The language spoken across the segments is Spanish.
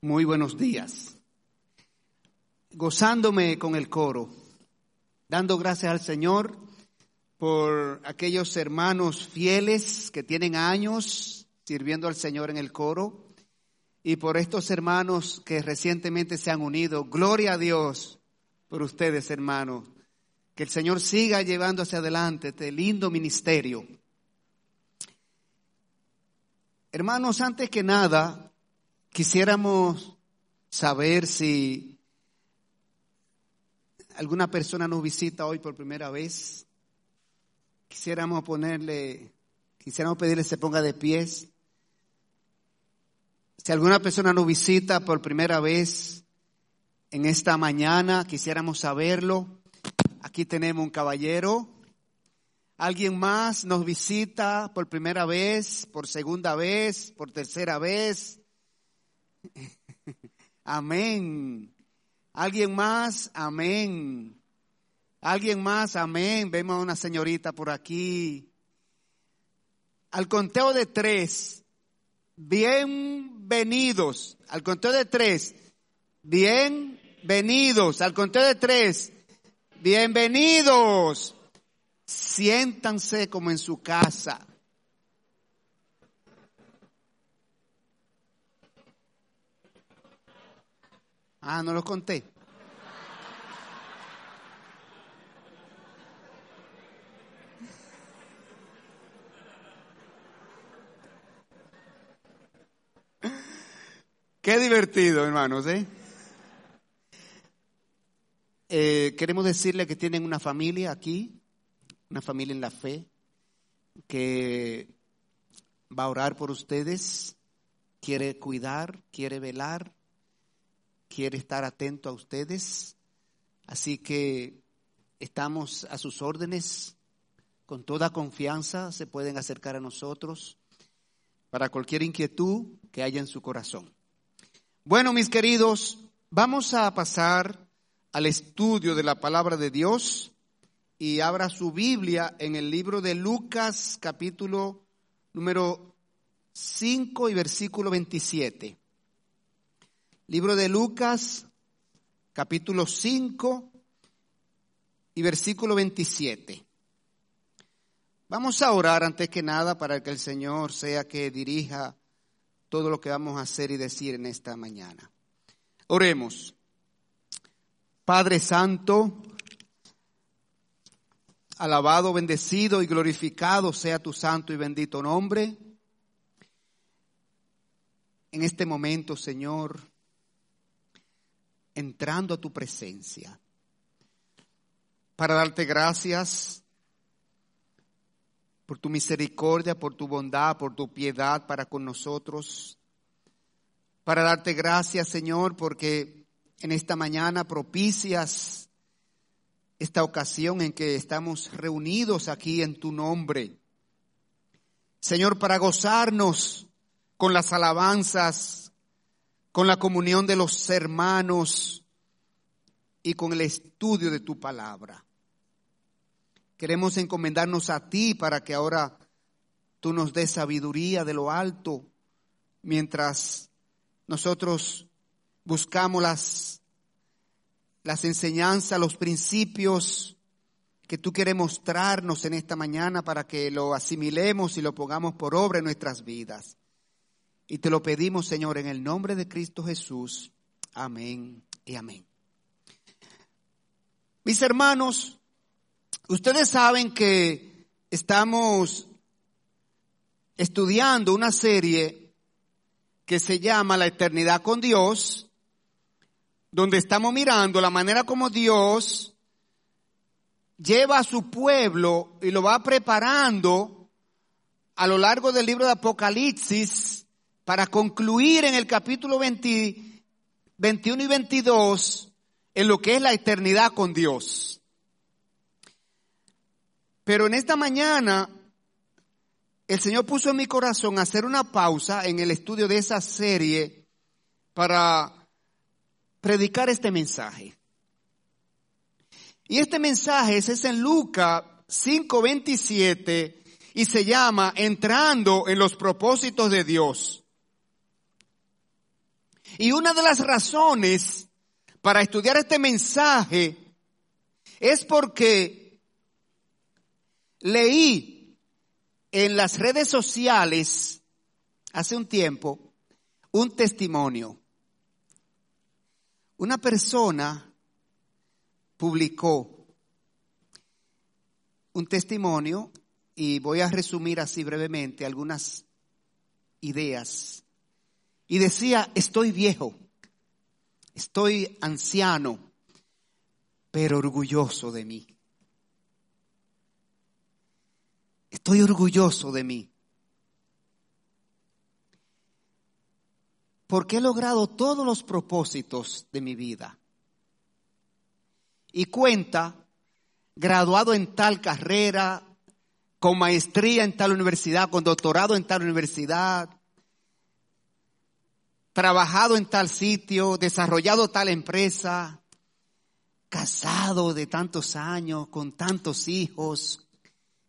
Muy buenos días. Gozándome con el coro, dando gracias al Señor por aquellos hermanos fieles que tienen años sirviendo al Señor en el coro y por estos hermanos que recientemente se han unido. Gloria a Dios por ustedes, hermanos. Que el Señor siga llevando hacia adelante este lindo ministerio. Hermanos, antes que nada, quisiéramos saber si alguna persona nos visita hoy por primera vez. Quisiéramos ponerle, quisiéramos pedirle se ponga de pies. Si alguna persona nos visita por primera vez en esta mañana, quisiéramos saberlo. Aquí tenemos un caballero. Alguien más nos visita por primera vez, por segunda vez, por tercera vez. Amén. Alguien más, amén. Alguien más, amén. Vemos a una señorita por aquí. Al conteo de tres, bienvenidos. Al conteo de tres, bienvenidos. Al conteo de tres, bienvenidos. Siéntanse como en su casa. Ah, no los conté. Qué divertido, hermanos, ¿eh? ¿eh? Queremos decirle que tienen una familia aquí, una familia en la fe, que va a orar por ustedes, quiere cuidar, quiere velar, quiere estar atento a ustedes. Así que estamos a sus órdenes, con toda confianza se pueden acercar a nosotros para cualquier inquietud que haya en su corazón. Bueno, mis queridos, vamos a pasar al estudio de la palabra de Dios y abra su Biblia en el libro de Lucas capítulo número 5 y versículo 27. Libro de Lucas capítulo 5 y versículo 27. Vamos a orar antes que nada para que el Señor sea que dirija todo lo que vamos a hacer y decir en esta mañana. Oremos. Padre Santo, alabado, bendecido y glorificado sea tu santo y bendito nombre. En este momento, Señor, entrando a tu presencia, para darte gracias por tu misericordia, por tu bondad, por tu piedad para con nosotros, para darte gracias, Señor, porque en esta mañana propicias esta ocasión en que estamos reunidos aquí en tu nombre. Señor, para gozarnos con las alabanzas, con la comunión de los hermanos y con el estudio de tu palabra. Queremos encomendarnos a ti para que ahora tú nos des sabiduría de lo alto mientras nosotros buscamos las, las enseñanzas, los principios que tú quieres mostrarnos en esta mañana para que lo asimilemos y lo pongamos por obra en nuestras vidas. Y te lo pedimos, Señor, en el nombre de Cristo Jesús. Amén y amén. Mis hermanos, ustedes saben que estamos estudiando una serie que se llama La eternidad con Dios donde estamos mirando la manera como Dios lleva a su pueblo y lo va preparando a lo largo del libro de Apocalipsis para concluir en el capítulo 21 y 22 en lo que es la eternidad con Dios. Pero en esta mañana el Señor puso en mi corazón hacer una pausa en el estudio de esa serie para predicar este mensaje. Y este mensaje es en Lucas 5:27 y se llama Entrando en los propósitos de Dios. Y una de las razones para estudiar este mensaje es porque leí en las redes sociales hace un tiempo un testimonio. Una persona publicó un testimonio y voy a resumir así brevemente algunas ideas. Y decía, estoy viejo, estoy anciano, pero orgulloso de mí. Estoy orgulloso de mí. Porque he logrado todos los propósitos de mi vida. Y cuenta, graduado en tal carrera, con maestría en tal universidad, con doctorado en tal universidad, trabajado en tal sitio, desarrollado tal empresa, casado de tantos años, con tantos hijos,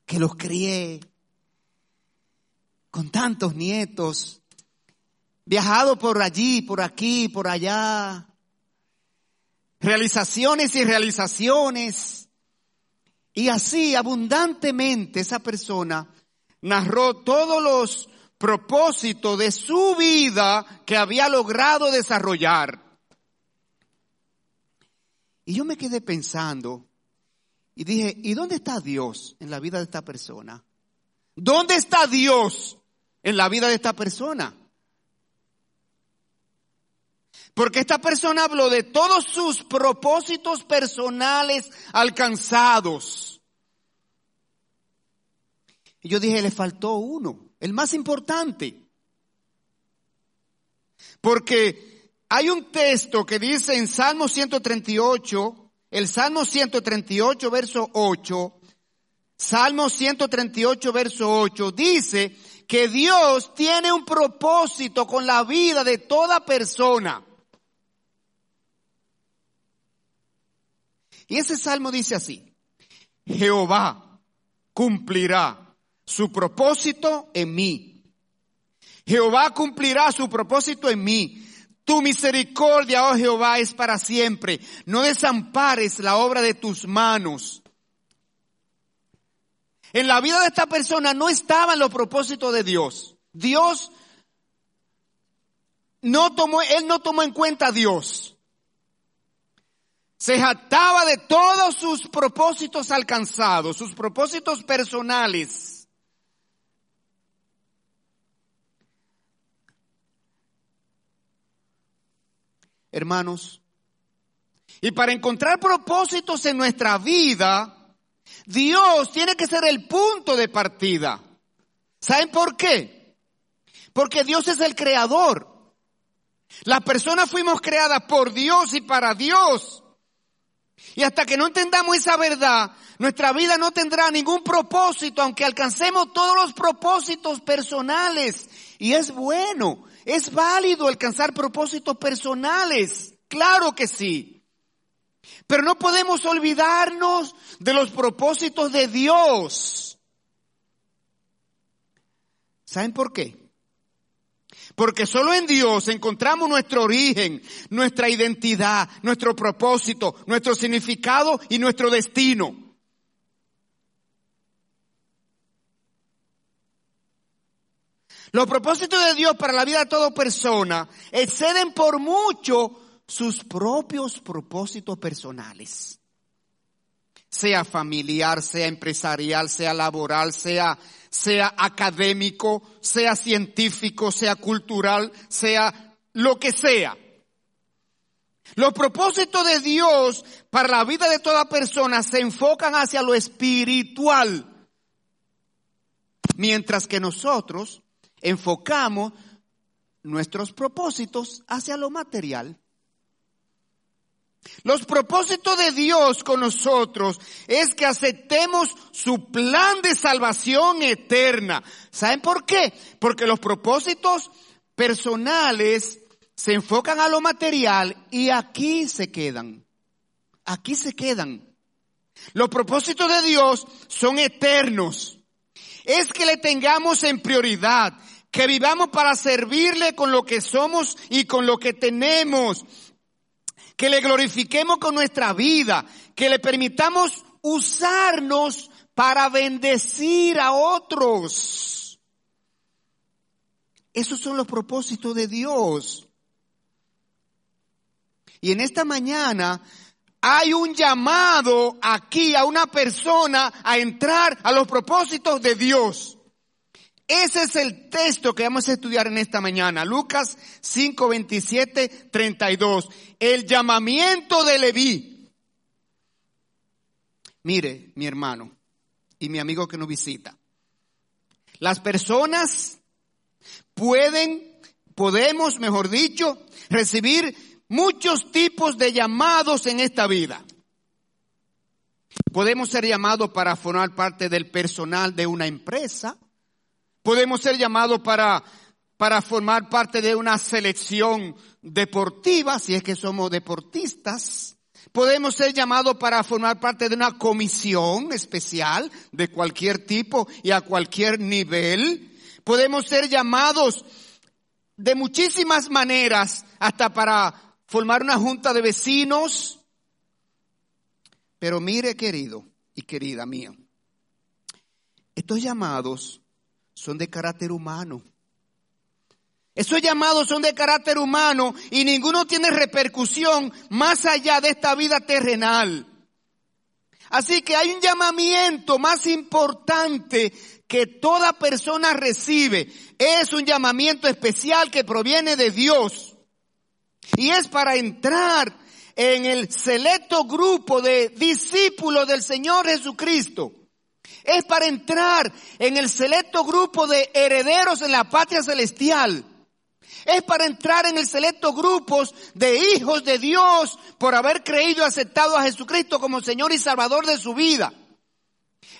que los crié, con tantos nietos, viajado por allí, por aquí, por allá, realizaciones y realizaciones. Y así abundantemente esa persona narró todos los propósitos de su vida que había logrado desarrollar. Y yo me quedé pensando y dije, ¿y dónde está Dios en la vida de esta persona? ¿Dónde está Dios en la vida de esta persona? Porque esta persona habló de todos sus propósitos personales alcanzados. Y yo dije, le faltó uno, el más importante. Porque hay un texto que dice en Salmo 138, el Salmo 138, verso 8, Salmo 138, verso 8, dice que Dios tiene un propósito con la vida de toda persona. Y ese salmo dice así, Jehová cumplirá su propósito en mí. Jehová cumplirá su propósito en mí. Tu misericordia, oh Jehová, es para siempre. No desampares la obra de tus manos. En la vida de esta persona no estaban los propósitos de Dios. Dios no tomó, él no tomó en cuenta a Dios. Se jactaba de todos sus propósitos alcanzados, sus propósitos personales. hermanos. Y para encontrar propósitos en nuestra vida, Dios tiene que ser el punto de partida. ¿Saben por qué? Porque Dios es el creador. Las personas fuimos creadas por Dios y para Dios. Y hasta que no entendamos esa verdad, nuestra vida no tendrá ningún propósito, aunque alcancemos todos los propósitos personales. Y es bueno, es válido alcanzar propósitos personales, claro que sí. Pero no podemos olvidarnos de los propósitos de Dios. ¿Saben por qué? Porque solo en Dios encontramos nuestro origen, nuestra identidad, nuestro propósito, nuestro significado y nuestro destino. Los propósitos de Dios para la vida de toda persona exceden por mucho sus propios propósitos personales. Sea familiar, sea empresarial, sea laboral, sea, sea académico, sea científico, sea cultural, sea lo que sea. Los propósitos de Dios para la vida de toda persona se enfocan hacia lo espiritual, mientras que nosotros enfocamos nuestros propósitos hacia lo material. Los propósitos de Dios con nosotros es que aceptemos su plan de salvación eterna. ¿Saben por qué? Porque los propósitos personales se enfocan a lo material y aquí se quedan. Aquí se quedan. Los propósitos de Dios son eternos. Es que le tengamos en prioridad, que vivamos para servirle con lo que somos y con lo que tenemos, que le glorifiquemos con nuestra vida, que le permitamos usarnos para bendecir a otros. Esos son los propósitos de Dios. Y en esta mañana hay un llamado aquí a una persona a entrar a los propósitos de Dios. Ese es el texto que vamos a estudiar en esta mañana. Lucas 5, 27, 32. El llamamiento de Leví. Mire, mi hermano y mi amigo que nos visita. Las personas pueden, podemos, mejor dicho, recibir muchos tipos de llamados en esta vida. Podemos ser llamados para formar parte del personal de una empresa. Podemos ser llamados para, para formar parte de una selección deportiva, si es que somos deportistas. Podemos ser llamados para formar parte de una comisión especial de cualquier tipo y a cualquier nivel. Podemos ser llamados de muchísimas maneras hasta para formar una junta de vecinos. Pero mire, querido y querida mía, estos llamados son de carácter humano. Esos llamados son de carácter humano y ninguno tiene repercusión más allá de esta vida terrenal. Así que hay un llamamiento más importante que toda persona recibe. Es un llamamiento especial que proviene de Dios. Y es para entrar en el selecto grupo de discípulos del Señor Jesucristo. Es para entrar en el selecto grupo de herederos en la patria celestial. Es para entrar en el selecto grupo de hijos de Dios por haber creído y aceptado a Jesucristo como Señor y Salvador de su vida.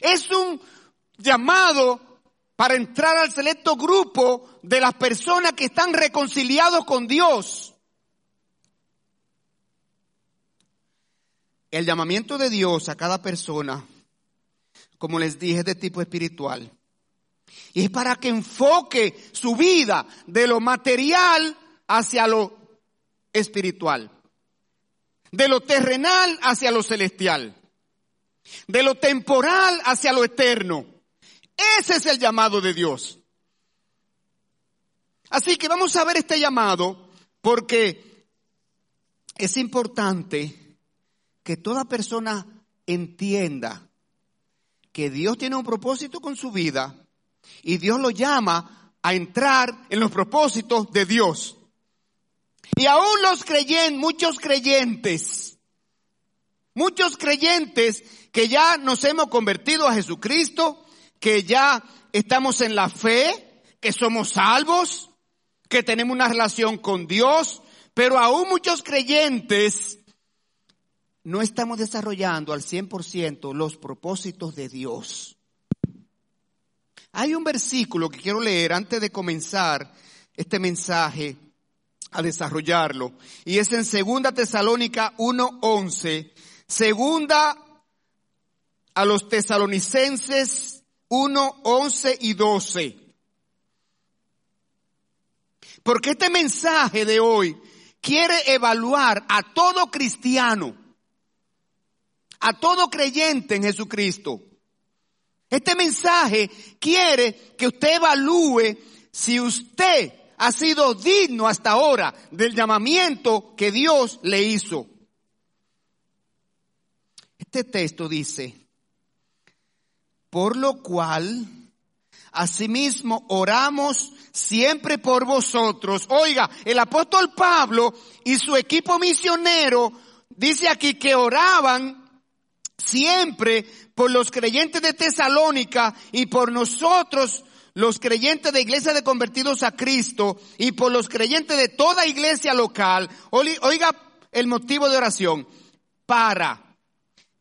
Es un llamado para entrar al selecto grupo de las personas que están reconciliados con Dios. El llamamiento de Dios a cada persona, como les dije, es de tipo espiritual. Y es para que enfoque su vida de lo material hacia lo espiritual. De lo terrenal hacia lo celestial. De lo temporal hacia lo eterno. Ese es el llamado de Dios. Así que vamos a ver este llamado porque es importante que toda persona entienda que Dios tiene un propósito con su vida y Dios lo llama a entrar en los propósitos de Dios. Y aún los creyentes, muchos creyentes, muchos creyentes que ya nos hemos convertido a Jesucristo, que ya estamos en la fe, que somos salvos, que tenemos una relación con Dios, pero aún muchos creyentes no estamos desarrollando al 100% los propósitos de Dios. Hay un versículo que quiero leer antes de comenzar este mensaje a desarrollarlo. Y es en Segunda Tesalónica 1.11. Segunda a los tesalonicenses 1.11 y 12. Porque este mensaje de hoy quiere evaluar a todo cristiano a todo creyente en Jesucristo. Este mensaje quiere que usted evalúe si usted ha sido digno hasta ahora del llamamiento que Dios le hizo. Este texto dice, por lo cual, asimismo, oramos siempre por vosotros. Oiga, el apóstol Pablo y su equipo misionero dice aquí que oraban siempre por los creyentes de Tesalónica y por nosotros, los creyentes de iglesia de convertidos a Cristo y por los creyentes de toda iglesia local. Oiga el motivo de oración. Para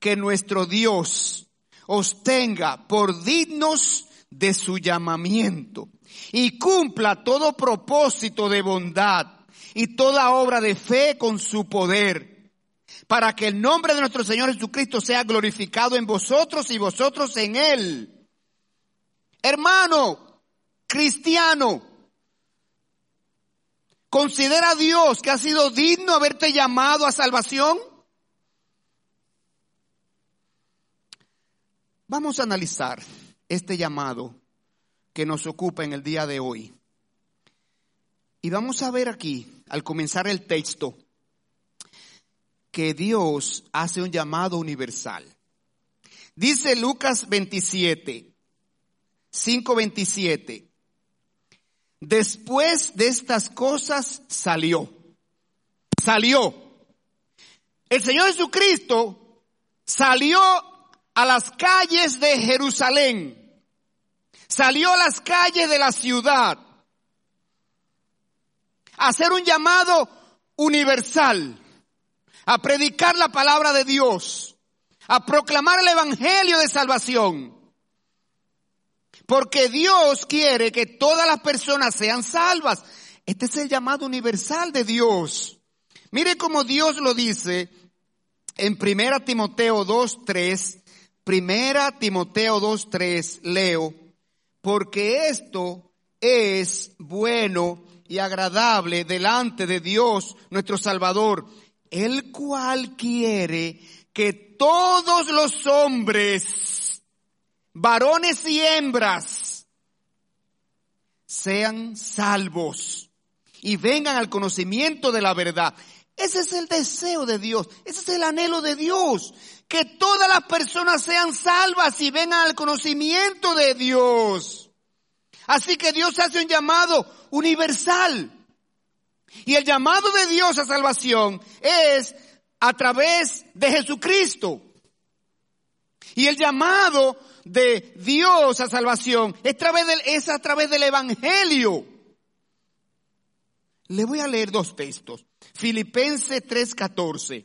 que nuestro Dios os tenga por dignos de su llamamiento y cumpla todo propósito de bondad y toda obra de fe con su poder para que el nombre de nuestro Señor Jesucristo sea glorificado en vosotros y vosotros en Él. Hermano, cristiano, ¿Considera a Dios que ha sido digno haberte llamado a salvación? Vamos a analizar este llamado que nos ocupa en el día de hoy. Y vamos a ver aquí, al comenzar el texto, que Dios hace un llamado universal. Dice Lucas 27, 5:27. Después de estas cosas salió. Salió. El Señor Jesucristo salió a las calles de Jerusalén. Salió a las calles de la ciudad a hacer un llamado universal, a predicar la palabra de Dios, a proclamar el Evangelio de salvación. Porque Dios quiere que todas las personas sean salvas. Este es el llamado universal de Dios. Mire cómo Dios lo dice en 1 Timoteo 2.3. Primera Timoteo 2.3 leo, porque esto es bueno y agradable delante de Dios nuestro Salvador, el cual quiere que todos los hombres, varones y hembras, sean salvos y vengan al conocimiento de la verdad. Ese es el deseo de Dios, ese es el anhelo de Dios, que todas las personas sean salvas y vengan al conocimiento de Dios. Así que Dios hace un llamado universal. Y el llamado de Dios a salvación es a través de Jesucristo. Y el llamado de Dios a salvación es, a través del Evangelio. Le voy a leer dos textos. Filipenses 3:14.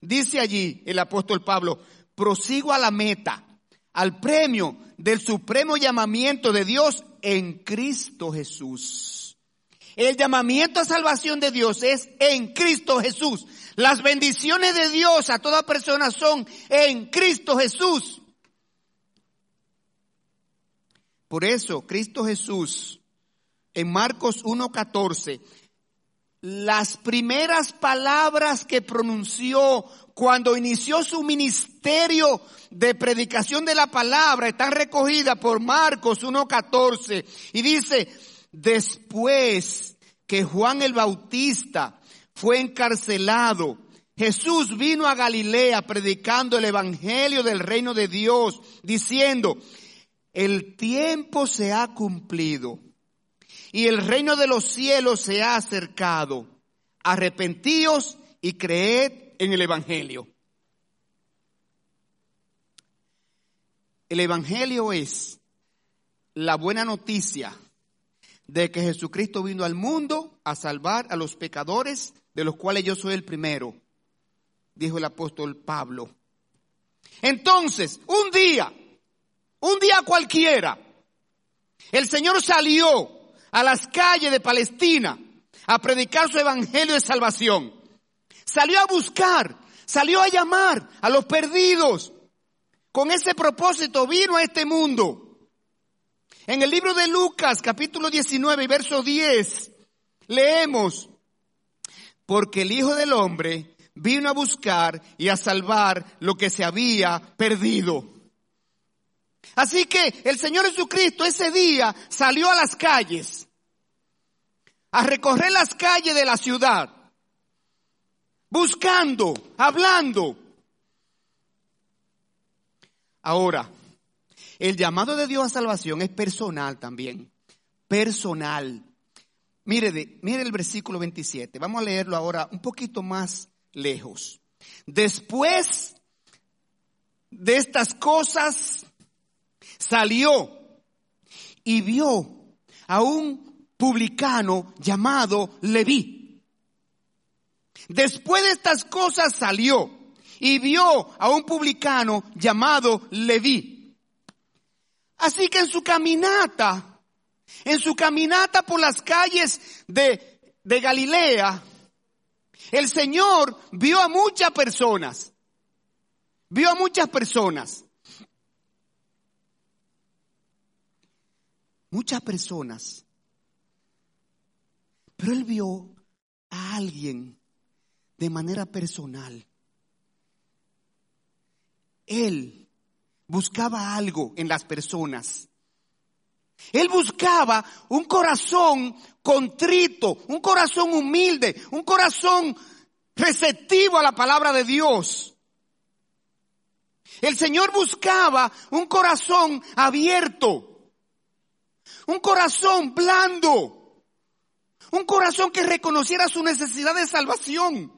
Dice allí el apóstol Pablo, prosigo a la meta, al premio del supremo llamamiento de Dios en Cristo Jesús. El llamamiento a salvación de Dios es en Cristo Jesús. Las bendiciones de Dios a toda persona son en Cristo Jesús. Por eso, Cristo Jesús, en Marcos 1.14, las primeras palabras que pronunció cuando inició su ministerio de predicación de la palabra están recogidas por Marcos 1.14 y dice, después que Juan el Bautista fue encarcelado, Jesús vino a Galilea predicando el Evangelio del reino de Dios, diciendo, el tiempo se ha cumplido y el reino de los cielos se ha acercado. Arrepentíos y creed en el Evangelio. El Evangelio es la buena noticia de que Jesucristo vino al mundo a salvar a los pecadores, de los cuales yo soy el primero, dijo el apóstol Pablo. Entonces, un día, un día cualquiera, el Señor salió a las calles de Palestina a predicar su evangelio de salvación. Salió a buscar, salió a llamar a los perdidos. Con ese propósito vino a este mundo. En el libro de Lucas, capítulo 19 y verso 10, leemos, porque el Hijo del Hombre vino a buscar y a salvar lo que se había perdido. Así que el Señor Jesucristo ese día salió a las calles, a recorrer las calles de la ciudad, buscando, hablando. Ahora, el llamado de Dios a salvación es personal también, personal. Mire, mire el versículo 27, vamos a leerlo ahora un poquito más lejos. Después de estas cosas, salió y vio a un publicano llamado Leví. Después de estas cosas salió y vio a un publicano llamado Leví. Así que en su caminata, en su caminata por las calles de, de Galilea, el Señor vio a muchas personas. Vio a muchas personas. Muchas personas. Pero él vio a alguien de manera personal. Él buscaba algo en las personas. Él buscaba un corazón contrito, un corazón humilde, un corazón receptivo a la palabra de Dios. El Señor buscaba un corazón abierto, un corazón blando, un corazón que reconociera su necesidad de salvación.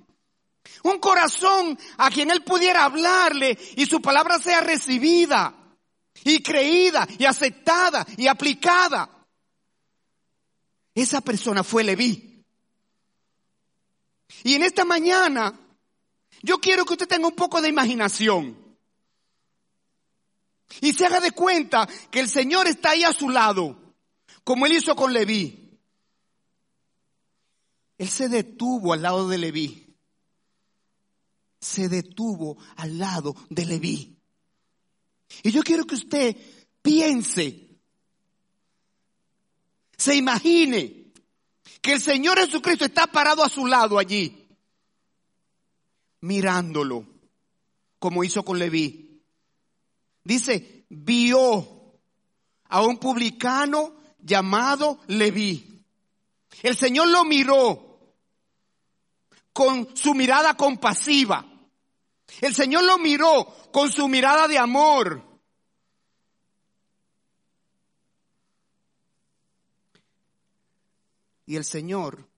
Un corazón a quien Él pudiera hablarle y su palabra sea recibida y creída y aceptada y aplicada. Esa persona fue Leví. Y en esta mañana yo quiero que usted tenga un poco de imaginación. Y se haga de cuenta que el Señor está ahí a su lado, como él hizo con Leví. Él se detuvo al lado de Leví. Se detuvo al lado de Leví. Y yo quiero que usted piense, se imagine que el Señor Jesucristo está parado a su lado allí, mirándolo, como hizo con Leví. Dice, vio a un publicano llamado Leví. El Señor lo miró con su mirada compasiva. El Señor lo miró con su mirada de amor. Y el Señor,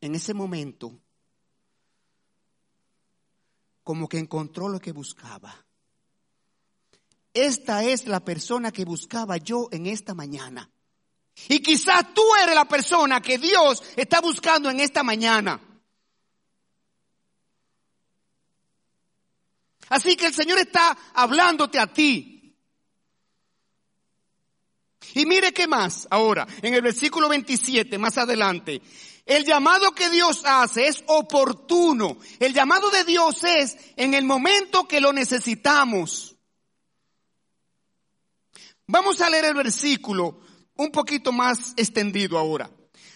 en ese momento, como que encontró lo que buscaba. Esta es la persona que buscaba yo en esta mañana. Y quizás tú eres la persona que Dios está buscando en esta mañana. Así que el Señor está hablándote a ti. Y mire qué más ahora, en el versículo 27, más adelante. El llamado que Dios hace es oportuno. El llamado de Dios es en el momento que lo necesitamos. Vamos a leer el versículo un poquito más extendido ahora.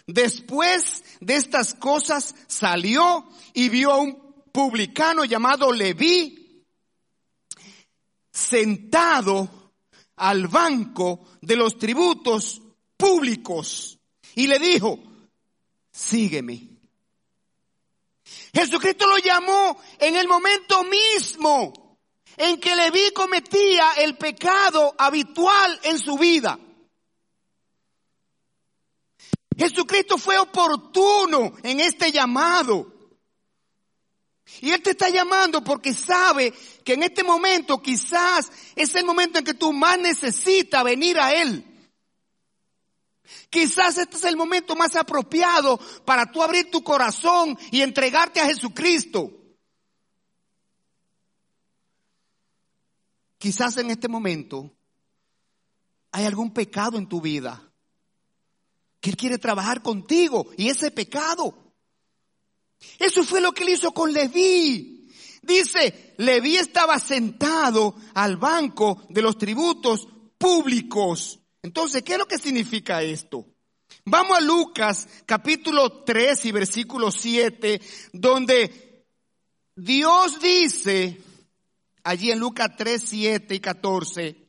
Después de estas cosas salió y vio a un publicano llamado Leví sentado al banco de los tributos públicos y le dijo, sígueme. Jesucristo lo llamó en el momento mismo en que Leví cometía el pecado habitual en su vida. Jesucristo fue oportuno en este llamado. Y Él te está llamando porque sabe que en este momento quizás es el momento en que tú más necesitas venir a Él. Quizás este es el momento más apropiado para tú abrir tu corazón y entregarte a Jesucristo. Quizás en este momento hay algún pecado en tu vida que Él quiere trabajar contigo y ese pecado. Eso fue lo que Él hizo con Leví. Dice, Leví estaba sentado al banco de los tributos públicos. Entonces, ¿qué es lo que significa esto? Vamos a Lucas capítulo 3 y versículo 7, donde Dios dice, allí en Lucas 3, 7 y 14,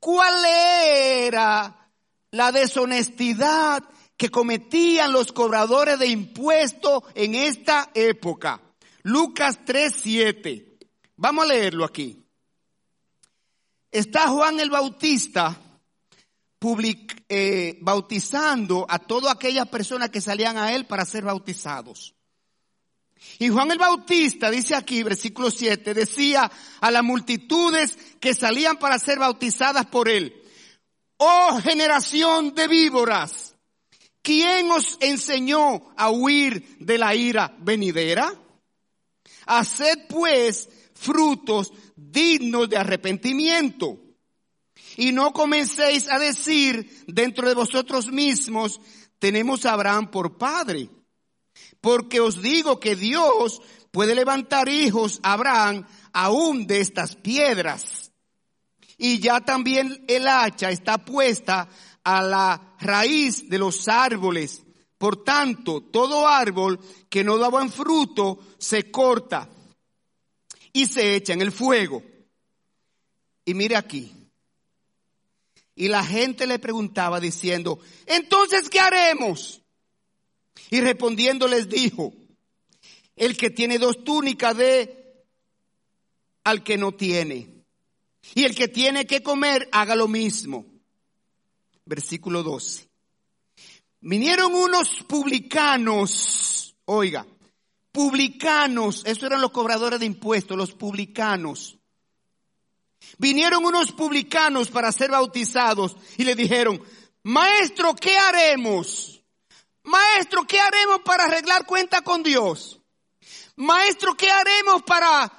cuál era la deshonestidad que cometían los cobradores de impuestos en esta época. Lucas 3, 7. Vamos a leerlo aquí. Está Juan el Bautista eh, bautizando a todas aquellas personas que salían a él para ser bautizados. Y Juan el Bautista, dice aquí, versículo 7, decía a las multitudes que salían para ser bautizadas por él, oh generación de víboras, ¿quién os enseñó a huir de la ira venidera? Haced pues frutos dignos de arrepentimiento. Y no comencéis a decir dentro de vosotros mismos, tenemos a Abraham por padre. Porque os digo que Dios puede levantar hijos a Abraham aún de estas piedras. Y ya también el hacha está puesta a la raíz de los árboles. Por tanto, todo árbol que no da buen fruto se corta y se echa en el fuego. Y mire aquí. Y la gente le preguntaba diciendo, entonces, ¿qué haremos? Y respondiendo les dijo, el que tiene dos túnicas de al que no tiene. Y el que tiene que comer, haga lo mismo. Versículo 12. Vinieron unos publicanos, oiga, publicanos, esos eran los cobradores de impuestos, los publicanos. Vinieron unos publicanos para ser bautizados y le dijeron, maestro, ¿qué haremos? Maestro, ¿qué haremos para arreglar cuenta con Dios? Maestro, ¿qué haremos para,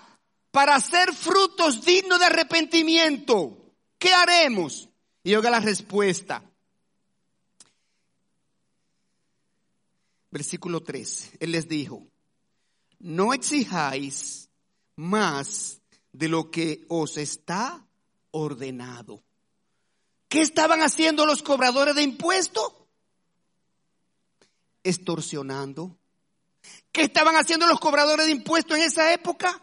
para hacer frutos dignos de arrepentimiento? ¿Qué haremos? Y oiga la respuesta. Versículo 3. Él les dijo, no exijáis más de lo que os está ordenado. ¿Qué estaban haciendo los cobradores de impuestos? Extorsionando. ¿Qué estaban haciendo los cobradores de impuestos en esa época?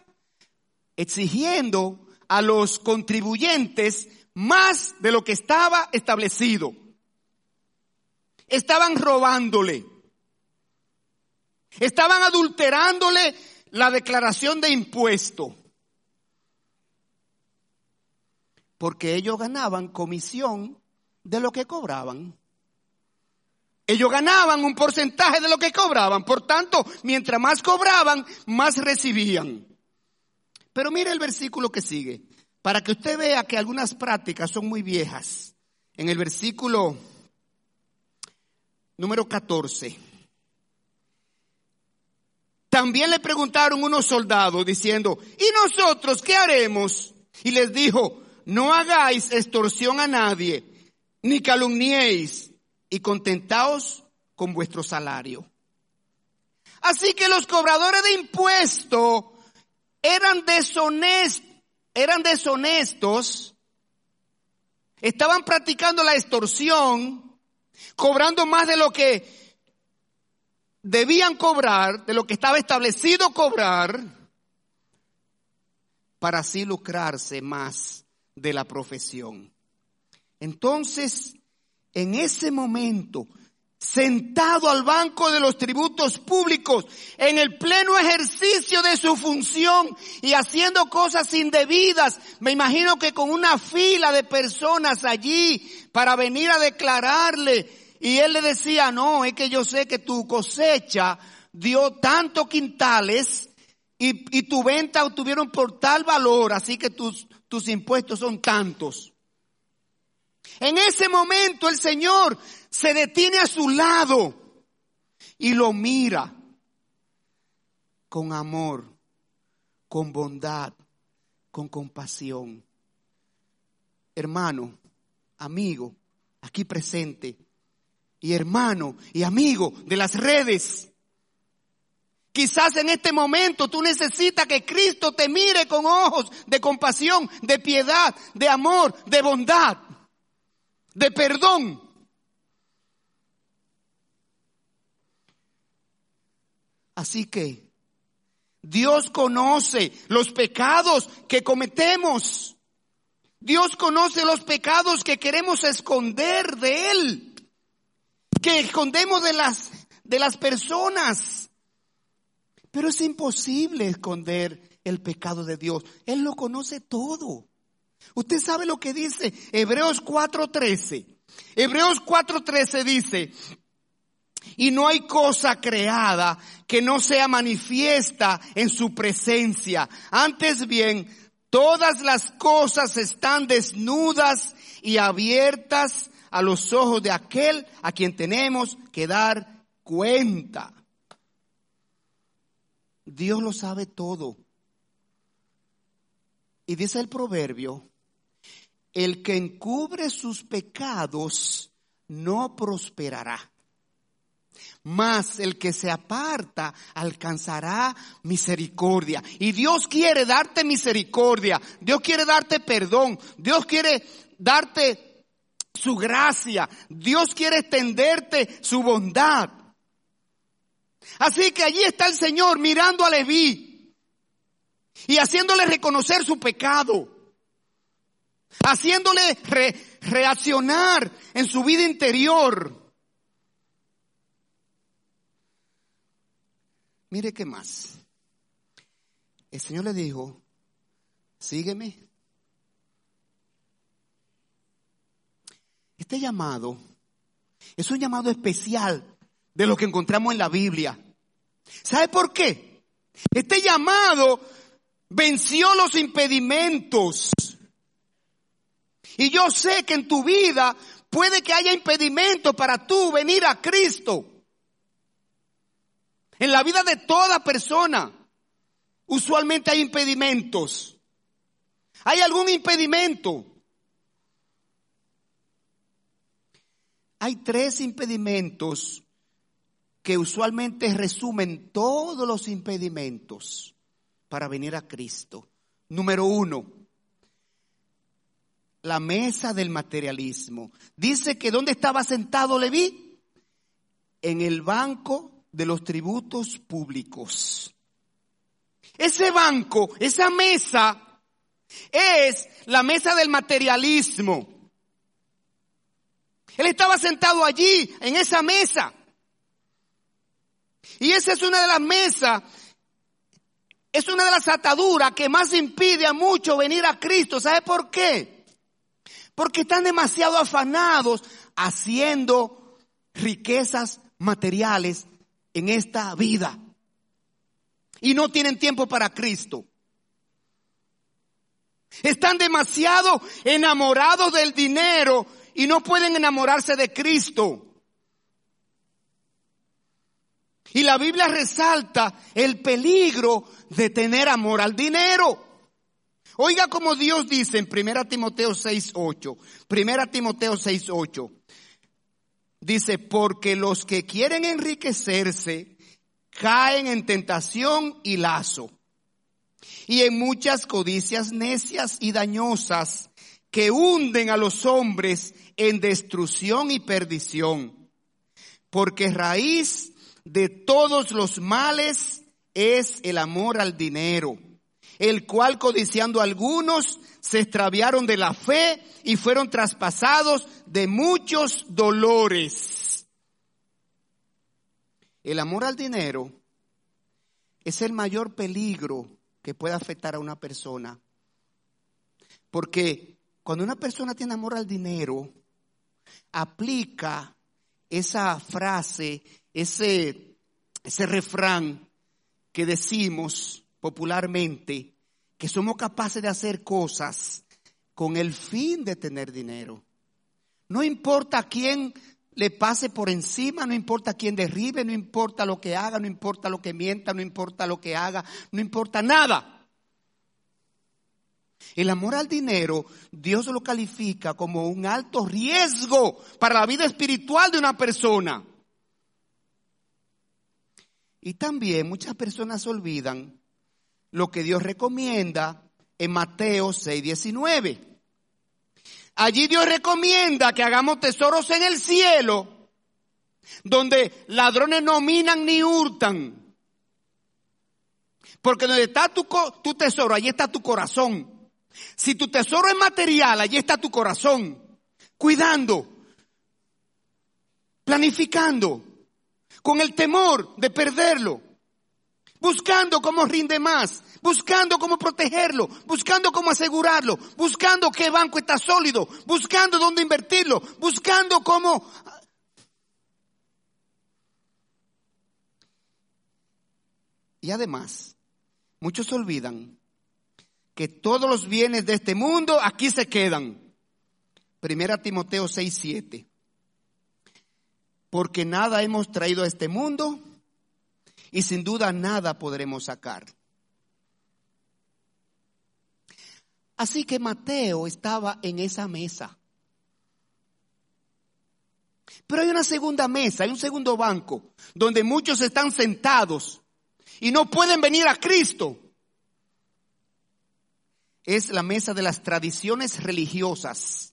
Exigiendo a los contribuyentes más de lo que estaba establecido. Estaban robándole. Estaban adulterándole la declaración de impuesto. Porque ellos ganaban comisión de lo que cobraban. Ellos ganaban un porcentaje de lo que cobraban. Por tanto, mientras más cobraban, más recibían. Pero mire el versículo que sigue, para que usted vea que algunas prácticas son muy viejas. En el versículo número 14. También le preguntaron unos soldados diciendo, ¿y nosotros qué haremos? Y les dijo, no hagáis extorsión a nadie, ni calumniéis, y contentaos con vuestro salario. Así que los cobradores de impuestos eran deshonestos, eran deshonestos, estaban practicando la extorsión, cobrando más de lo que debían cobrar de lo que estaba establecido cobrar para así lucrarse más de la profesión. Entonces, en ese momento, sentado al banco de los tributos públicos, en el pleno ejercicio de su función y haciendo cosas indebidas, me imagino que con una fila de personas allí para venir a declararle y él le decía, no, es que yo sé que tu cosecha dio tantos quintales y, tu venta obtuvieron por tal valor, así que tus impuestos son tantos. En ese momento el Señor se detiene a su lado y lo mira con amor, con bondad, con compasión. Hermano, amigo, aquí presente, y hermano y amigo de las redes. Quizás en este momento tú necesitas que Cristo te mire con ojos de compasión, de piedad, de amor, de bondad, de perdón. Así que Dios conoce los pecados que cometemos. Dios conoce los pecados que queremos esconder de Él que escondemos de las, de las personas. Pero es imposible esconder el pecado de Dios. Él lo conoce todo. Usted sabe lo que dice Hebreos 4:13. Hebreos 4:13 dice, y no hay cosa creada que no sea manifiesta en su presencia. Antes bien, todas las cosas están desnudas y abiertas a los ojos de aquel a quien tenemos que dar cuenta. Dios lo sabe todo. Y dice el proverbio, el que encubre sus pecados no prosperará. Mas el que se aparta alcanzará misericordia. Y Dios quiere darte misericordia. Dios quiere darte perdón. Dios quiere darte su gracia. Dios quiere extenderte su bondad. Así que allí está el Señor mirando a Leví y haciéndole reconocer su pecado, haciéndole reaccionar en su vida interior. Mire qué más. El Señor le dijo, sígueme. Este llamado es un llamado especial de lo que encontramos en la Biblia. ¿Sabe por qué? Este llamado venció los impedimentos. Y yo sé que en tu vida puede que haya impedimentos para tú venir a Cristo. En la vida de toda persona, usualmente hay impedimentos. ¿Hay algún impedimento? Hay tres impedimentos que usualmente resumen todos los impedimentos para venir a Cristo. Número uno, la mesa del materialismo. Dice que ¿dónde estaba sentado Leví? En el banco de los tributos públicos. Ese banco, esa mesa, es la mesa del materialismo. Él estaba sentado allí, en esa mesa. Y esa es una de las mesas, es una de las ataduras que más impide a muchos venir a Cristo. ¿Sabe por qué? Porque están demasiado afanados haciendo riquezas materiales en esta vida. Y no tienen tiempo para Cristo. Están demasiado enamorados del dinero y no pueden enamorarse de Cristo. Y la Biblia resalta el peligro de tener amor al dinero. Oiga como Dios dice en 1 Timoteo 6.8. 1 Timoteo 6.8. Dice, porque los que quieren enriquecerse caen en tentación y lazo. Y en muchas codicias necias y dañosas que hunden a los hombres en destrucción y perdición. Porque raíz de todos los males es el amor al dinero, el cual codiciando algunos se extraviaron de la fe y fueron traspasados de muchos dolores. El amor al dinero es el mayor peligro que puede afectar a una persona. Porque cuando una persona tiene amor al dinero, aplica esa frase ese, ese refrán que decimos popularmente, que somos capaces de hacer cosas con el fin de tener dinero. No importa quién le pase por encima, no importa quién derribe, no importa lo que haga, no importa lo que mienta, no importa lo que haga, no importa nada. El amor al dinero, Dios lo califica como un alto riesgo para la vida espiritual de una persona. Y también muchas personas olvidan lo que Dios recomienda en Mateo 6:19. Allí Dios recomienda que hagamos tesoros en el cielo, donde ladrones no minan ni hurtan. Porque donde está tu, tu tesoro, allí está tu corazón. Si tu tesoro es material, allí está tu corazón. Cuidando, planificando, con el temor de perderlo, buscando cómo rinde más, buscando cómo protegerlo, buscando cómo asegurarlo, buscando qué banco está sólido, buscando dónde invertirlo, buscando cómo... Y además, muchos olvidan que todos los bienes de este mundo aquí se quedan. Primera Timoteo 6, 7 porque nada hemos traído a este mundo y sin duda nada podremos sacar. Así que Mateo estaba en esa mesa. Pero hay una segunda mesa, hay un segundo banco, donde muchos están sentados y no pueden venir a Cristo. Es la mesa de las tradiciones religiosas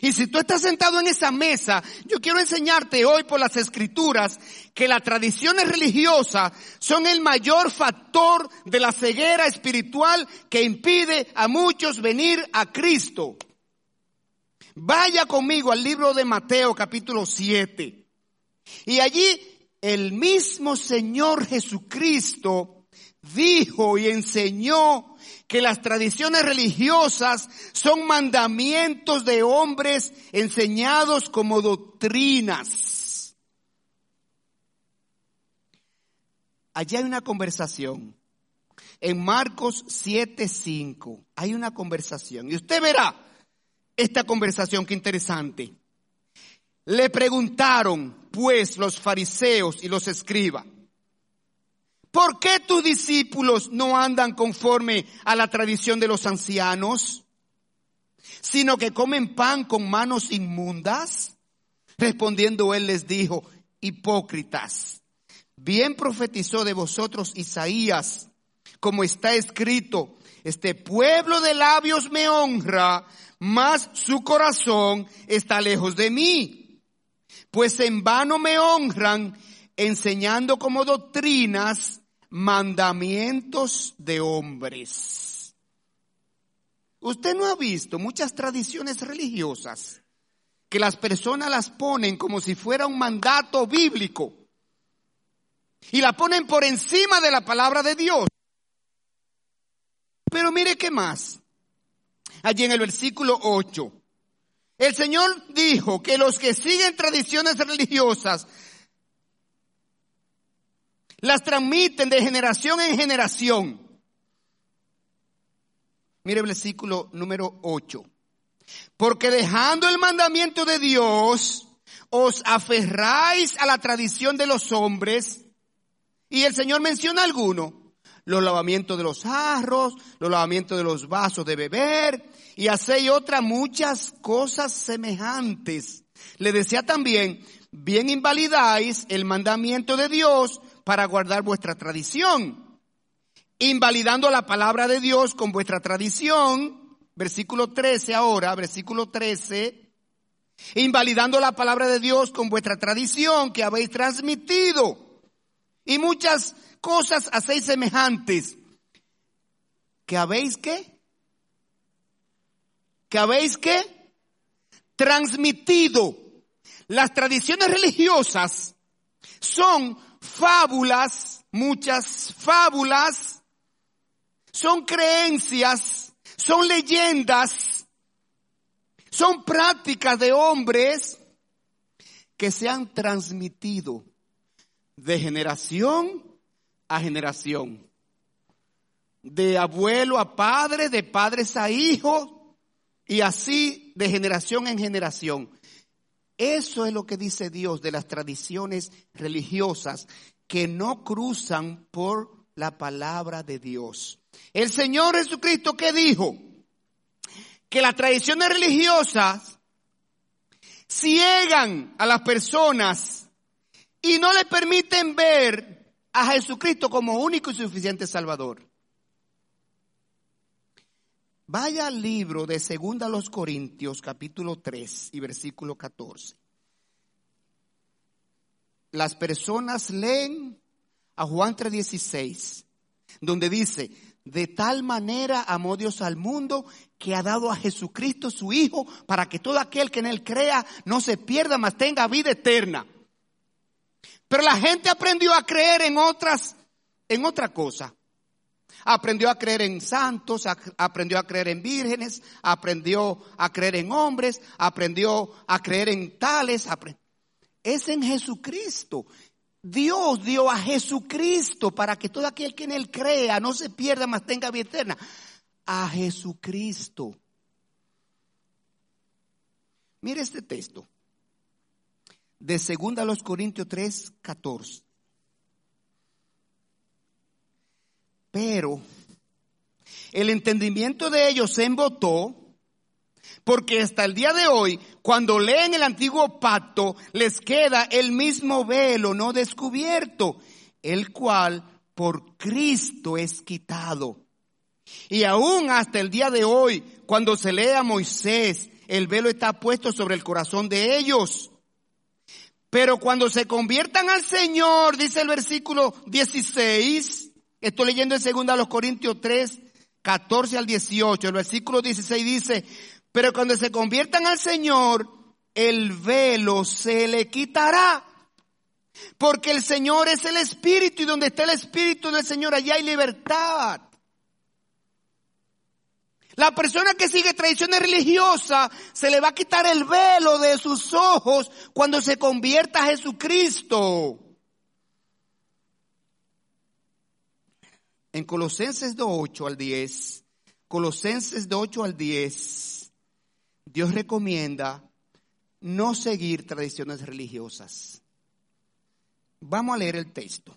Y si tú estás sentado en esa mesa, yo quiero enseñarte hoy por las escrituras que las tradiciones religiosas son el mayor factor de la ceguera espiritual que impide a muchos venir a Cristo. Vaya conmigo al libro de Mateo capítulo 7. Y allí el mismo Señor Jesucristo dijo y enseñó que las tradiciones religiosas son mandamientos de hombres enseñados como doctrinas. Allí hay una conversación. En Marcos 7:5 hay una conversación. Y usted verá esta conversación, qué interesante. Le preguntaron, pues, los fariseos y los escribas, ¿por qué tus discípulos no andan conforme a la tradición de los ancianos, sino que comen pan con manos inmundas? Respondiendo él les dijo, hipócritas, bien profetizó de vosotros Isaías, como está escrito, este pueblo de labios me honra, mas su corazón está lejos de mí. Pues en vano me honran enseñando como doctrinas mandamientos de hombres. Usted no ha visto muchas tradiciones religiosas que las personas las ponen como si fuera un mandato bíblico y la ponen por encima de la palabra de Dios. Pero mire qué más allí en el versículo 8. El Señor dijo que los que siguen tradiciones religiosas las transmiten de generación en generación. Mire el versículo número 8. Porque dejando el mandamiento de Dios, os aferráis a la tradición de los hombres. Y el Señor menciona alguno los lavamientos de los jarros, los lavamientos de los vasos de beber y hacéis otras muchas cosas semejantes. Le decía también, bien invalidáis el mandamiento de Dios para guardar vuestra tradición, invalidando la palabra de Dios con vuestra tradición, versículo 13 ahora, versículo 13, invalidando la palabra de Dios con vuestra tradición que habéis transmitido. Y muchas cosas hacéis semejantes. ¿Que habéis qué? ¿Que habéis qué? Transmitido. Las tradiciones religiosas son fábulas, muchas fábulas, son creencias, son leyendas, son prácticas de hombres que se han transmitido de generación a generación. De abuelo a padre, de padres a hijos, y así de generación en generación. Eso es lo que dice Dios de las tradiciones religiosas que no cruzan por la palabra de Dios. El Señor Jesucristo que dijo que las tradiciones religiosas ciegan a las personas y no le permiten ver a Jesucristo como único y suficiente Salvador. Vaya al libro de Segunda los Corintios, capítulo 3 y versículo 14. Las personas leen a Juan 3:16, donde dice, de tal manera amó Dios al mundo que ha dado a Jesucristo su Hijo para que todo aquel que en él crea no se pierda, mas tenga vida eterna. Pero la gente aprendió a creer en otras, en otra cosa. Aprendió a creer en santos, aprendió a creer en vírgenes, aprendió a creer en hombres, aprendió a creer en tales. Es en Jesucristo. Dios dio a Jesucristo para que todo aquel que en Él crea no se pierda, mas tenga vida eterna. A Jesucristo. Mire este texto de segunda a los Corintios 3, 14. Pero el entendimiento de ellos se embotó porque hasta el día de hoy, cuando leen el antiguo pacto, les queda el mismo velo no descubierto, el cual por Cristo es quitado. Y aún hasta el día de hoy, cuando se lee a Moisés el velo está puesto sobre el corazón de ellos. Pero cuando se conviertan al Señor, dice el versículo 16, estoy leyendo en 2 los Corintios 3, 14 al 18, el versículo 16 dice, pero cuando se conviertan al Señor, el velo se le quitará. Porque el Señor es el Espíritu y donde está el Espíritu del Señor, allá hay libertad. La persona que sigue tradiciones religiosas se le va a quitar el velo de sus ojos cuando se convierta a Jesucristo. En Colosenses de 8 al 10, Colosenses de 8 al 10, Dios recomienda no seguir tradiciones religiosas. Vamos a leer el texto.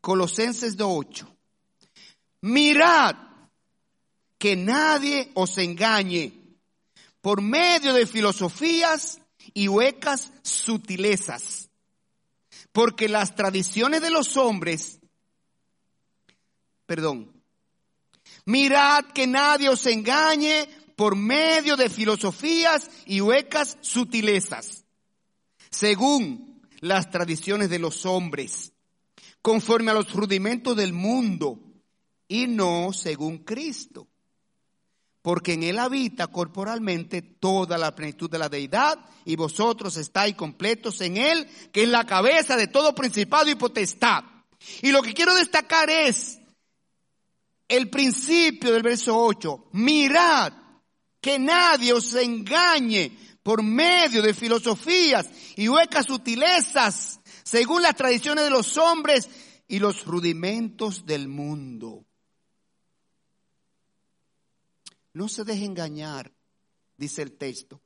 Colosenses de 8. Mirad que nadie os engañe por medio de filosofías y huecas sutilezas, porque las tradiciones de los hombres, perdón, mirad que nadie os engañe por medio de filosofías y huecas sutilezas, según las tradiciones de los hombres, conforme a los rudimentos del mundo y no según Cristo porque en él habita corporalmente toda la plenitud de la deidad, y vosotros estáis completos en él, que es la cabeza de todo principado y potestad. Y lo que quiero destacar es el principio del verso 8. Mirad que nadie os engañe por medio de filosofías y huecas sutilezas, según las tradiciones de los hombres y los rudimentos del mundo no se deje engañar, dice el texto,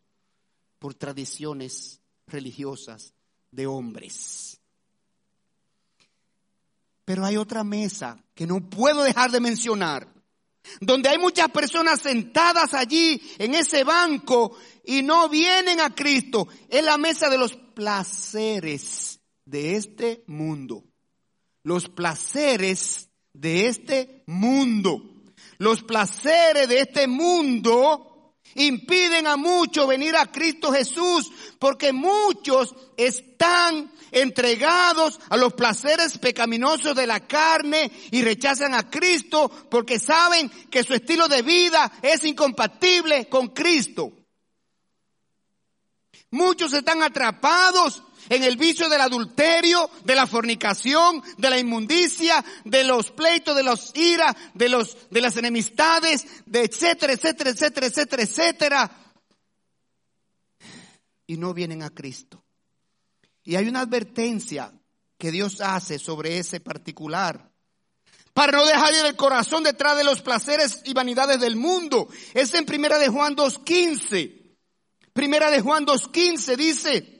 por tradiciones religiosas de hombres. Pero hay otra mesa que no puedo dejar de mencionar, donde hay muchas personas sentadas allí en ese banco y no vienen a Cristo. Es la mesa de los placeres de este mundo. Los placeres de este mundo. Los placeres de este mundo impiden a muchos venir a Cristo Jesús porque muchos están entregados a los placeres pecaminosos de la carne y rechazan a Cristo porque saben que su estilo de vida es incompatible con Cristo. Muchos están atrapados en el vicio del adulterio, de la fornicación, de la inmundicia, de los pleitos, de los iras, de los, de las enemistades, de etcétera, etcétera, etcétera, etcétera, etcétera. Y no vienen a Cristo. Y hay una advertencia que Dios hace sobre ese particular. Para no dejar el corazón detrás de los placeres y vanidades del mundo. Es en primera de Juan 2.15. Primera de Juan 2.15 dice,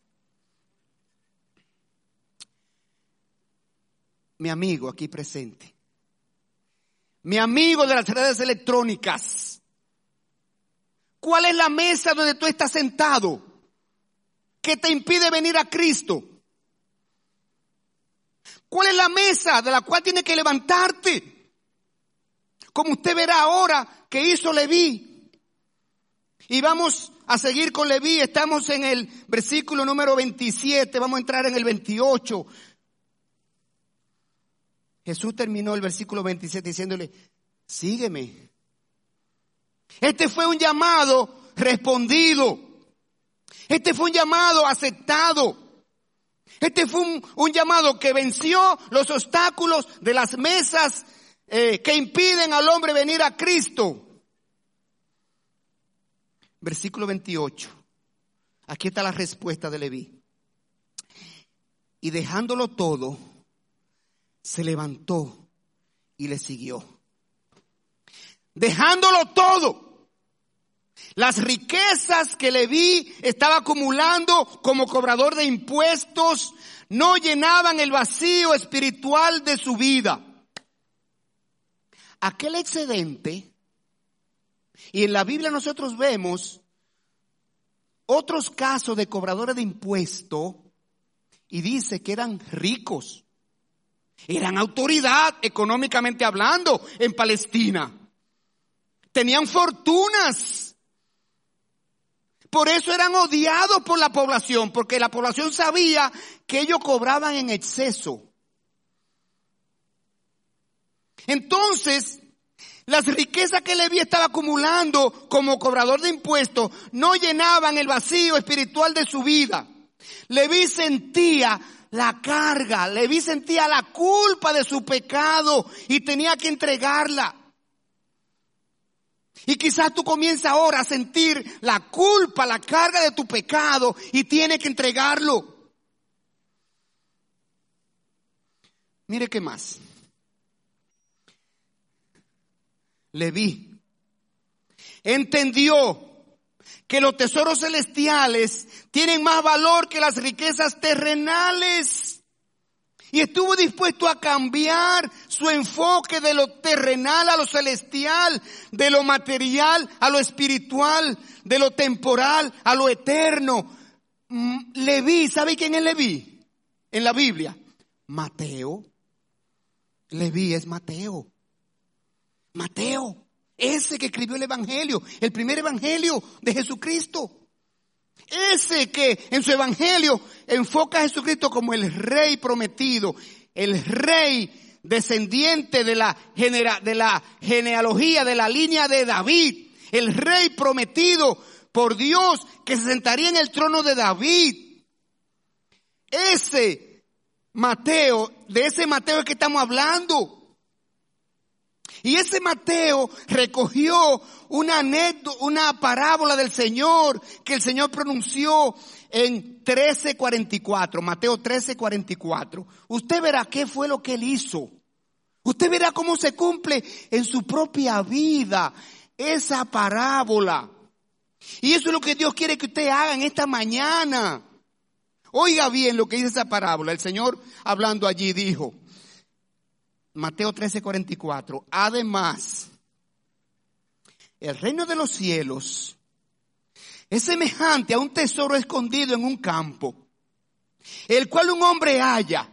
Mi amigo aquí presente, mi amigo de las redes electrónicas, ¿cuál es la mesa donde tú estás sentado que te impide venir a Cristo? ¿Cuál es la mesa de la cual tienes que levantarte? Como usted verá ahora que hizo Leví. Y vamos a seguir con Leví. Estamos en el versículo número 27. Vamos a entrar en el 28. Jesús terminó el versículo 27 diciéndole, sígueme. Este fue un llamado respondido. Este fue un llamado aceptado. Este fue un, llamado que venció los obstáculos de las mesas eh, que impiden al hombre venir a Cristo. Versículo 28. Aquí está la respuesta de Leví. Y dejándolo todo, se levantó y le siguió. Dejándolo todo. Las riquezas que Leví estaba acumulando como cobrador de impuestos no llenaban el vacío espiritual de su vida. Aquel excedente, y en la Biblia nosotros vemos otros casos de cobradores de impuestos, y dice que eran ricos, eran autoridad económicamente hablando en Palestina, tenían fortunas, por eso eran odiados por la población, porque la población sabía que ellos cobraban en exceso. Entonces, las riquezas que Leví estaba acumulando como cobrador de impuestos no llenaban el vacío espiritual de su vida. Leví sentía la carga, Leví sentía la culpa de su pecado y tenía que entregarla. Y quizás tú comienzas ahora a sentir la culpa, la carga de tu pecado y tienes que entregarlo. Mire qué más. Leví entendió que los tesoros celestiales tienen más valor que las riquezas terrenales. Y estuvo dispuesto a cambiar su enfoque de lo terrenal a lo celestial, de lo material a lo espiritual, de lo temporal a lo eterno. Mm, Leví, ¿sabe quién es Leví? En la Biblia. Mateo. Leví es Mateo. Mateo, ese que escribió el Evangelio, el primer Evangelio de Jesucristo. Ese que en su evangelio enfoca a Jesucristo como el rey prometido, el rey descendiente de la, de la genealogía, de la línea de David, el rey prometido por Dios que se sentaría en el trono de David. Ese Mateo, de ese Mateo es que estamos hablando. Y ese Mateo recogió una anécdota, una parábola del Señor que el Señor pronunció en 1344, Mateo 1344. Usted verá qué fue lo que él hizo. Usted verá cómo se cumple en su propia vida esa parábola. Y eso es lo que Dios quiere que usted haga en esta mañana. Oiga bien lo que dice esa parábola. El Señor hablando allí dijo, Mateo 13, 44. Además, el reino de los cielos es semejante a un tesoro escondido en un campo, el cual un hombre halla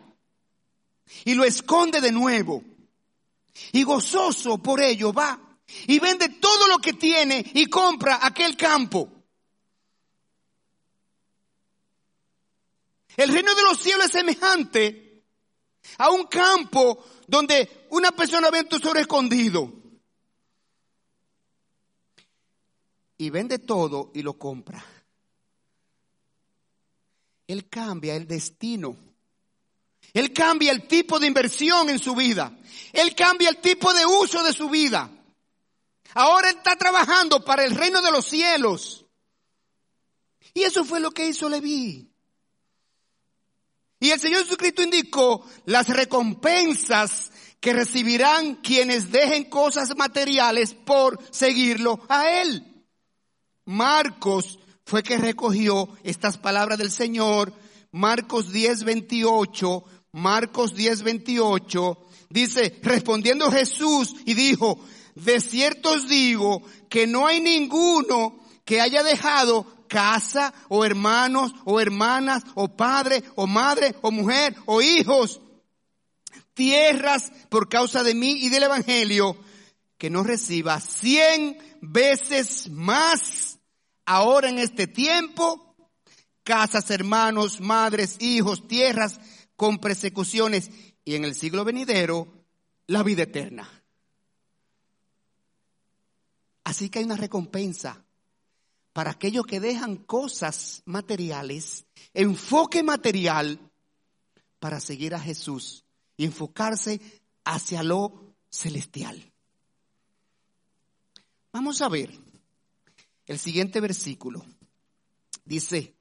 y lo esconde de nuevo. Y gozoso por ello va y vende todo lo que tiene y compra aquel campo. El reino de los cielos es semejante a un campo donde una persona ve un tesoro escondido y vende todo y lo compra. Él cambia el destino. Él cambia el tipo de inversión en su vida. Él cambia el tipo de uso de su vida. Ahora está trabajando para el reino de los cielos. Y eso fue lo que hizo Leví. Y el Señor Jesucristo indicó las recompensas que recibirán quienes dejen cosas materiales por seguirlo a Él. Marcos fue que recogió estas palabras del Señor. Marcos 10, 28. Marcos 10, 28. Dice, respondiendo Jesús y dijo, de cierto os digo que no hay ninguno que haya dejado casa o hermanos o hermanas o padre o madre o mujer o hijos, tierras por causa de mí y del Evangelio, que no reciba cien veces más ahora en este tiempo, casas, hermanos, madres, hijos, tierras con persecuciones y en el siglo venidero la vida eterna. Así que hay una recompensa para aquellos que dejan cosas materiales, enfoque material, para seguir a Jesús y enfocarse hacia lo celestial. Vamos a ver el siguiente versículo. Dice,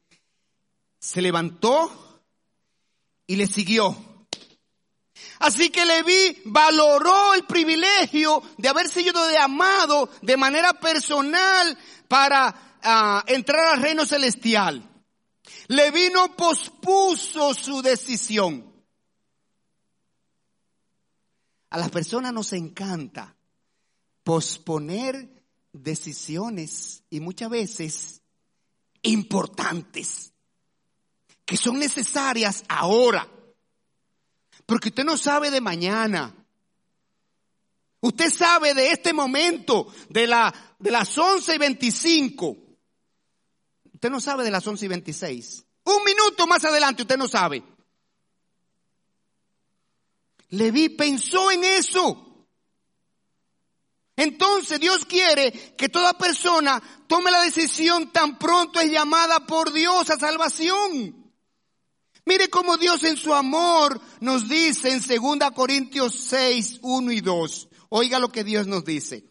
se levantó y le siguió. Así que Leví valoró el privilegio de haber sido amado de manera personal para ah, entrar al reino celestial. Leví no pospuso su decisión. A las personas nos encanta posponer decisiones y muchas veces importantes que son necesarias ahora. Porque usted no sabe de mañana. Usted sabe de este momento, de, la, de las 11 y 25. Usted no sabe de las 11 y 26. Un minuto más adelante usted no sabe. Leví pensó en eso. Entonces Dios quiere que toda persona tome la decisión tan pronto es llamada por Dios a salvación. Mire cómo Dios en su amor nos dice en 2 Corintios 6, 1 y 2. Oiga lo que Dios nos dice.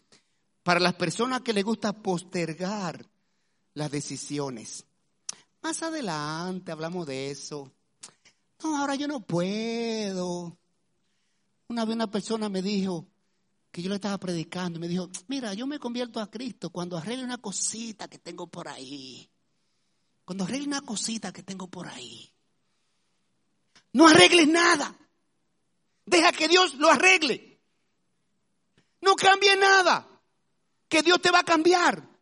Para las personas que les gusta postergar las decisiones. Más adelante hablamos de eso. No, ahora yo no puedo. Una vez una persona me dijo que yo le estaba predicando me dijo, mira, yo me convierto a Cristo cuando arregle una cosita que tengo por ahí. Cuando arregle una cosita que tengo por ahí. No arregles nada. Deja que Dios lo arregle. No cambie nada. Que Dios te va a cambiar.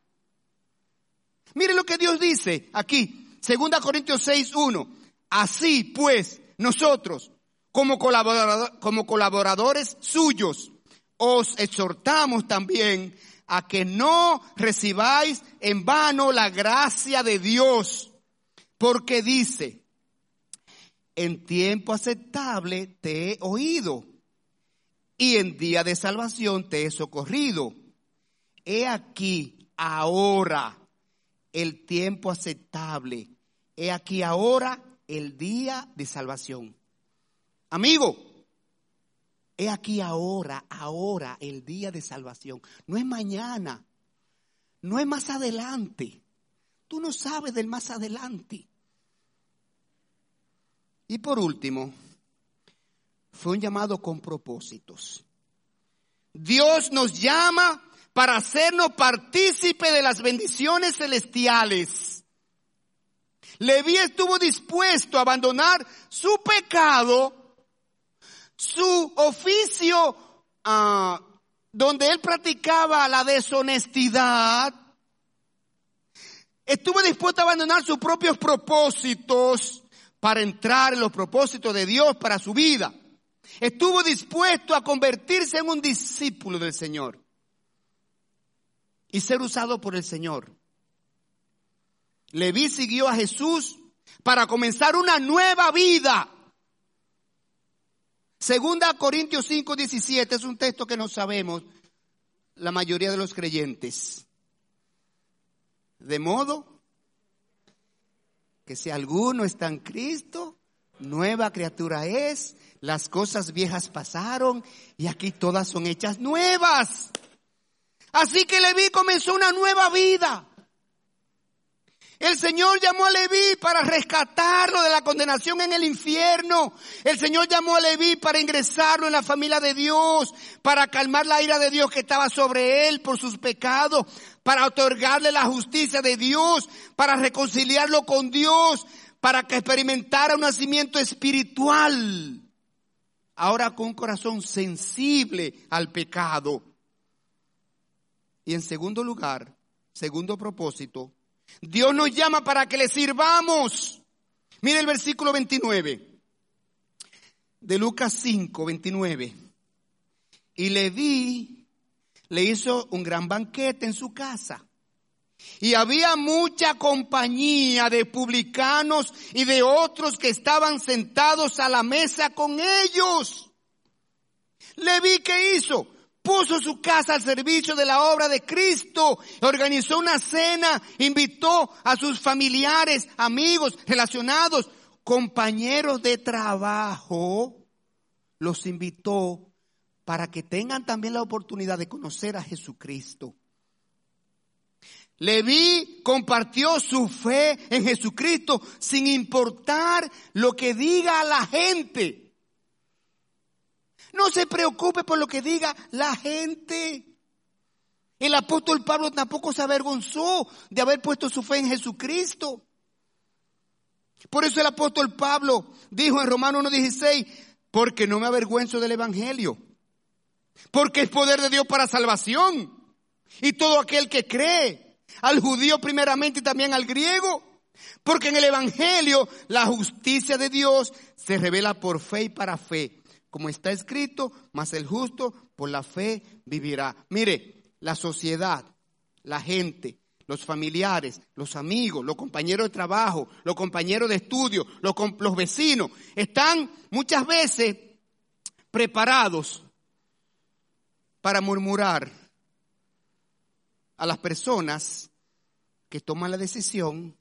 Mire lo que Dios dice aquí, 2 Corintios 6, 1. Así pues, nosotros, como, como colaboradores suyos, os exhortamos también a que no recibáis en vano la gracia de Dios, porque dice, en tiempo aceptable te he oído y en día de salvación te he socorrido. He aquí ahora el tiempo aceptable. He aquí ahora el día de salvación. Amigo, he aquí ahora, ahora el día de salvación. No es mañana, no es más adelante. Tú no sabes del más adelante. Y por último, fue un llamado con propósitos. Dios nos llama para hacernos partícipe de las bendiciones celestiales. Leví estuvo dispuesto a abandonar su pecado, su oficio ah, donde él practicaba la deshonestidad. Estuvo dispuesto a abandonar sus propios propósitos para entrar en los propósitos de Dios para su vida. Estuvo dispuesto a convertirse en un discípulo del Señor y ser usado por el Señor. Leví siguió a Jesús para comenzar una nueva vida. Segunda Corintios 5, 17 es un texto que no sabemos la mayoría de los creyentes. De modo que si alguno está en Cristo, nueva criatura es, las cosas viejas pasaron y aquí todas son hechas nuevas. Así que Leví comenzó una nueva vida. El Señor llamó a Leví para rescatarlo de la condenación en el infierno. El Señor llamó a Leví para ingresarlo en la familia de Dios, para calmar la ira de Dios que estaba sobre él por sus pecados, para otorgarle la justicia de Dios, para reconciliarlo con Dios, para que experimentara un nacimiento espiritual. Ahora con un corazón sensible al pecado. Y en segundo lugar, segundo propósito, Dios nos llama para que le sirvamos. Mire el versículo 29 de Lucas 5, 29. Y le di, le hizo un gran banquete en su casa. Y había mucha compañía de publicanos y de otros que estaban sentados a la mesa con ellos. Le vi que hizo puso su casa al servicio de la obra de Cristo, organizó una cena, invitó a sus familiares, amigos, relacionados, compañeros de trabajo, los invitó para que tengan también la oportunidad de conocer a Jesucristo. Leví compartió su fe en Jesucristo sin importar lo que diga la gente. No se preocupe por lo que diga la gente. El apóstol Pablo tampoco se avergonzó de haber puesto su fe en Jesucristo. Por eso el apóstol Pablo dijo en Romanos 1.16, porque no me avergüenzo del Evangelio, porque es poder de Dios para salvación. Y todo aquel que cree, al judío primeramente y también al griego, porque en el Evangelio la justicia de Dios se revela por fe y para fe. Como está escrito, mas el justo por la fe vivirá. Mire, la sociedad, la gente, los familiares, los amigos, los compañeros de trabajo, los compañeros de estudio, los, los vecinos, están muchas veces preparados para murmurar a las personas que toman la decisión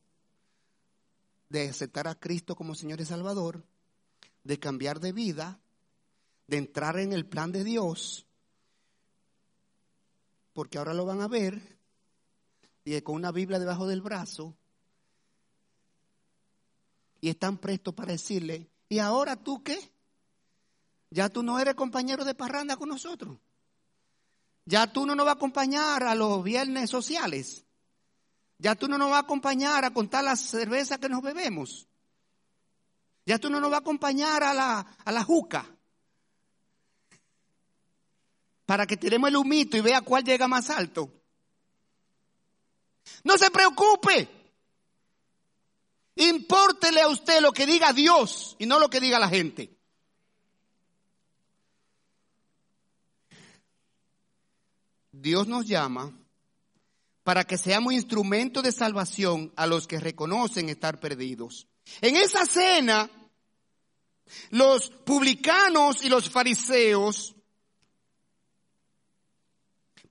de aceptar a Cristo como Señor y Salvador, de cambiar de vida, de entrar en el plan de Dios, porque ahora lo van a ver, y con una Biblia debajo del brazo, y están prestos para decirle, ¿y ahora tú qué? Ya tú no eres compañero de parranda con nosotros. Ya tú no nos vas a acompañar a los viernes sociales. Ya tú no nos vas a acompañar a contar las cervezas que nos bebemos. Ya tú no nos vas a acompañar a la, a la juca. Para que tiremos el humito y vea cuál llega más alto. No se preocupe. Impórtele a usted lo que diga Dios y no lo que diga la gente. Dios nos llama para que seamos instrumentos de salvación a los que reconocen estar perdidos. En esa cena, los publicanos y los fariseos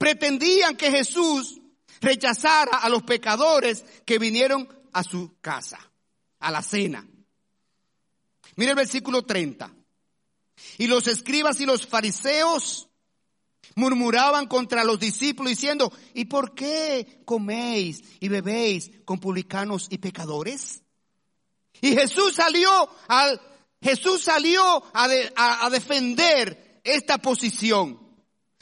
pretendían que Jesús rechazara a los pecadores que vinieron a su casa, a la cena. Mire el versículo 30. Y los escribas y los fariseos murmuraban contra los discípulos diciendo, ¿y por qué coméis y bebéis con publicanos y pecadores? Y Jesús salió al, Jesús salió a, a defender esta posición.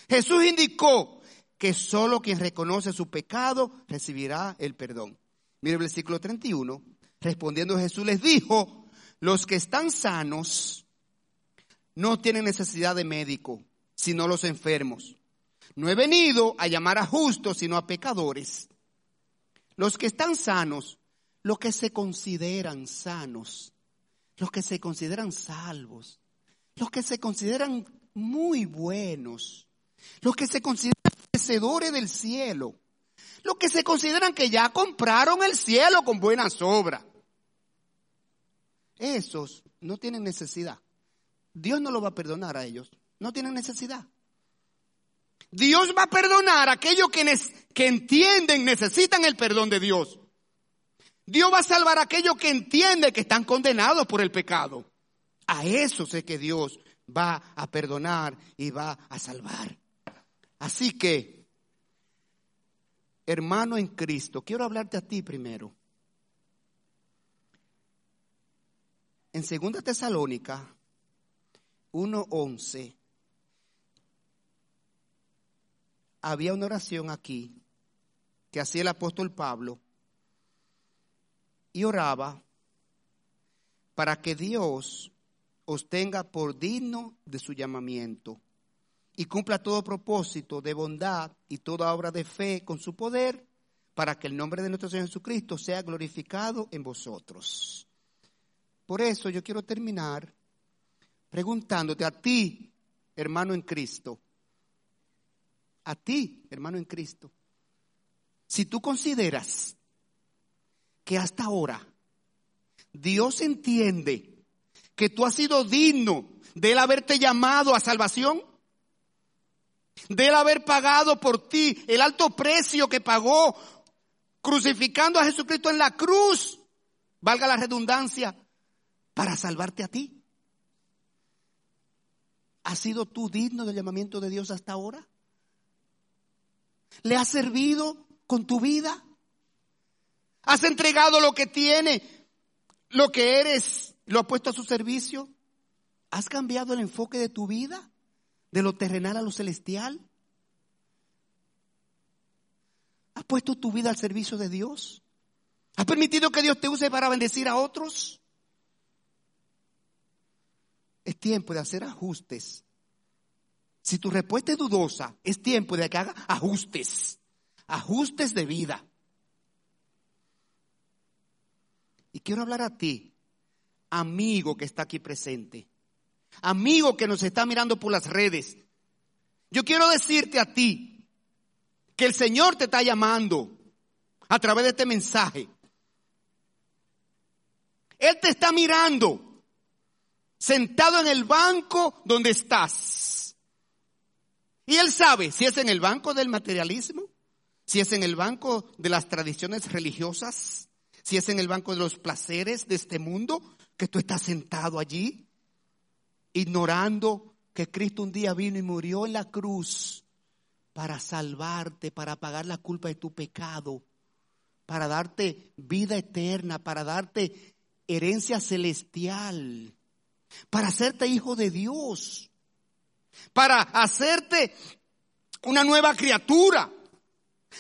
Jesús indicó que solo quien reconoce su pecado recibirá el perdón. Mire el versículo 31. Respondiendo Jesús les dijo, los que están sanos no tienen necesidad de médico, sino los enfermos. No he venido a llamar a justos, sino a pecadores. Los que están sanos, los que se consideran sanos, los que se consideran salvos, los que se consideran muy buenos, los que se consideran merecedores del cielo, los que se consideran que ya compraron el cielo con buenas obras. Esos no tienen necesidad. Dios no lo va a perdonar a ellos. No tienen necesidad. Dios va a perdonar a aquellos que, que entienden, necesitan el perdón de Dios. Dios va a salvar a aquellos que entienden que están condenados por el pecado. A eso sé que Dios va a perdonar y va a salvar. Así que, hermano en Cristo, quiero hablarte a ti primero. En 2 Tesalónica 1.11 había una oración aquí que hacía el apóstol Pablo y oraba para que Dios os tenga por digno de su llamamiento y cumpla todo propósito de bondad y toda obra de fe con su poder para que el nombre de nuestro Señor Jesucristo sea glorificado en vosotros. Por eso yo quiero terminar preguntándote a ti, hermano en Cristo, a ti, hermano en Cristo, si tú consideras que hasta ahora Dios entiende que tú has sido digno de él haberte llamado a salvación, de él haber pagado por ti el alto precio que pagó crucificando a Jesucristo en la cruz, valga la redundancia, para salvarte a ti. ¿Has sido tú digno del llamamiento de Dios hasta ahora? ¿Le has servido con tu vida? ¿Has entregado lo que tiene, lo que eres, lo has puesto a su servicio? ¿Has cambiado el enfoque de tu vida? De lo terrenal a lo celestial? ¿Has puesto tu vida al servicio de Dios? ¿Has permitido que Dios te use para bendecir a otros? Es tiempo de hacer ajustes. Si tu respuesta es dudosa, es tiempo de que haga ajustes, ajustes de vida. Y quiero hablar a ti, amigo que está aquí presente, amigo que nos está mirando por las redes. Yo quiero decirte a ti que el Señor te está llamando a través de este mensaje. Él te está mirando sentado en el banco donde estás. Y Él sabe si es en el banco del materialismo, si es en el banco de las tradiciones religiosas, si es en el banco de los placeres de este mundo, que tú estás sentado allí, ignorando que Cristo un día vino y murió en la cruz para salvarte, para pagar la culpa de tu pecado, para darte vida eterna, para darte herencia celestial, para hacerte hijo de Dios, para hacerte una nueva criatura,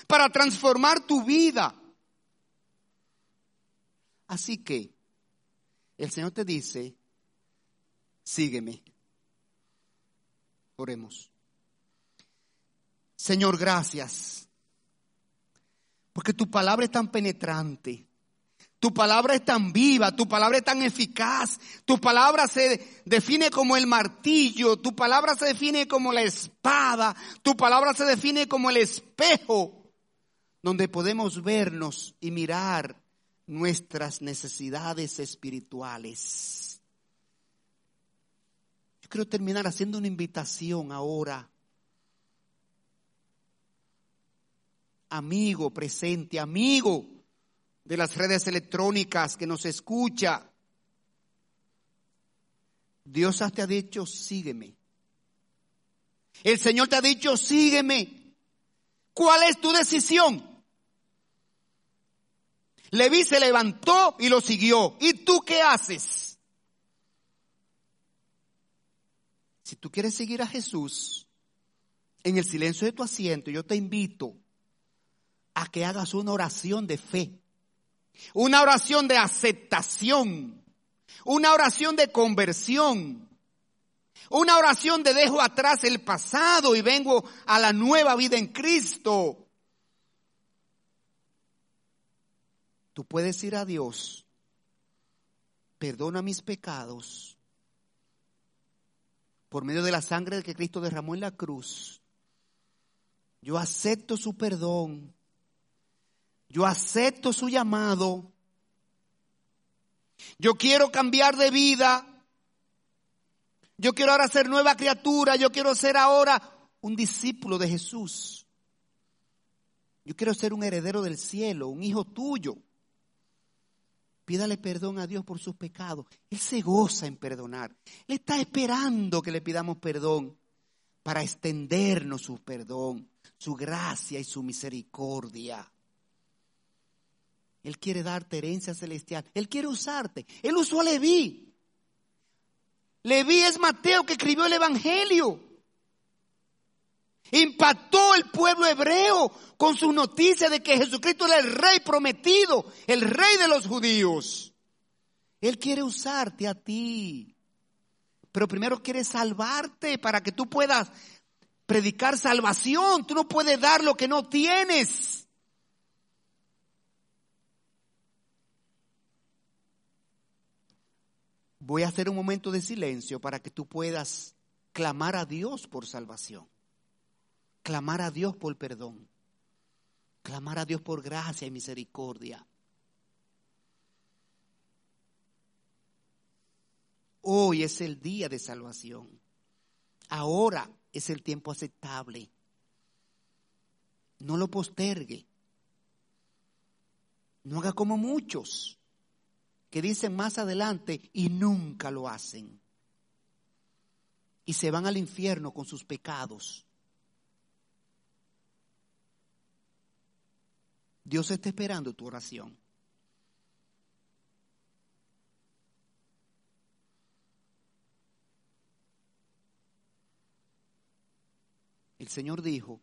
para transformar tu vida. Así que el Señor te dice, sígueme. Oremos. Señor, gracias. Porque tu palabra es tan penetrante. Tu palabra es tan viva, tu palabra es tan eficaz, tu palabra se define como el martillo, tu palabra se define como la espada, tu palabra se define como el espejo, donde podemos vernos y mirar nuestras necesidades espirituales. Quiero terminar haciendo una invitación ahora. Amigo presente, amigo de las redes electrónicas que nos escucha. Dios te ha dicho, sígueme. El Señor te ha dicho, sígueme. ¿Cuál es tu decisión? Leví se levantó y lo siguió. ¿Y tú qué haces? Si tú quieres seguir a Jesús en el silencio de tu asiento, yo te invito a que hagas una oración de fe, una oración de aceptación, una oración de conversión, una oración de dejo atrás el pasado y vengo a la nueva vida en Cristo. Tú puedes ir a Dios, perdona mis pecados por medio de la sangre que Cristo derramó en la cruz. Yo acepto su perdón. Yo acepto su llamado. Yo quiero cambiar de vida. Yo quiero ahora ser nueva criatura. Yo quiero ser ahora un discípulo de Jesús. Yo quiero ser un heredero del cielo, un hijo tuyo. Pídale perdón a Dios por sus pecados. Él se goza en perdonar. Él está esperando que le pidamos perdón para extendernos su perdón, su gracia y su misericordia. Él quiere darte herencia celestial. Él quiere usarte. Él usó a Leví. Leví es Mateo que escribió el Evangelio. Impactó el pueblo hebreo con su noticia de que Jesucristo era el rey prometido, el rey de los judíos. Él quiere usarte a ti, pero primero quiere salvarte para que tú puedas predicar salvación. Tú no puedes dar lo que no tienes. Voy a hacer un momento de silencio para que tú puedas clamar a Dios por salvación clamar a Dios por perdón, clamar a Dios por gracia y misericordia. Hoy es el día de salvación. Ahora es el tiempo aceptable. No lo postergue. No haga como muchos que dicen más adelante y nunca lo hacen. Y se van al infierno con sus pecados. Dios está esperando tu oración. el Señor dijo,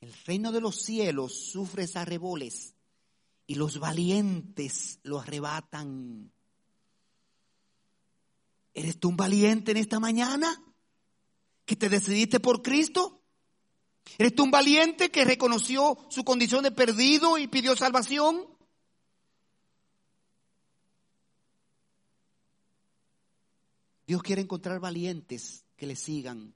el reino de los cielos sufre arreboles y los valientes lo arrebatan. ¿Eres tú un valiente en esta mañana? ¿Que te decidiste por Cristo? ¿Eres tú un valiente que reconoció su condición de perdido y pidió salvación? Dios quiere encontrar valientes que le sigan.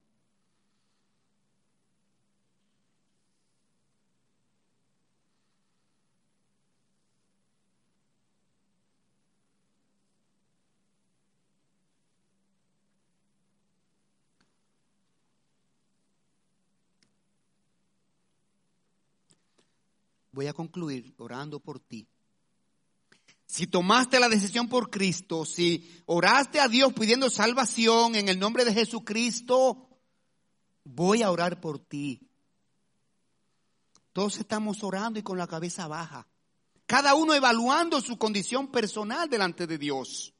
Voy a concluir orando por ti. Si tomaste la decisión por Cristo, si oraste a Dios pidiendo salvación en el nombre de Jesucristo, voy a orar por ti. Todos estamos orando y con la cabeza baja. Cada uno evaluando su condición personal delante de Dios.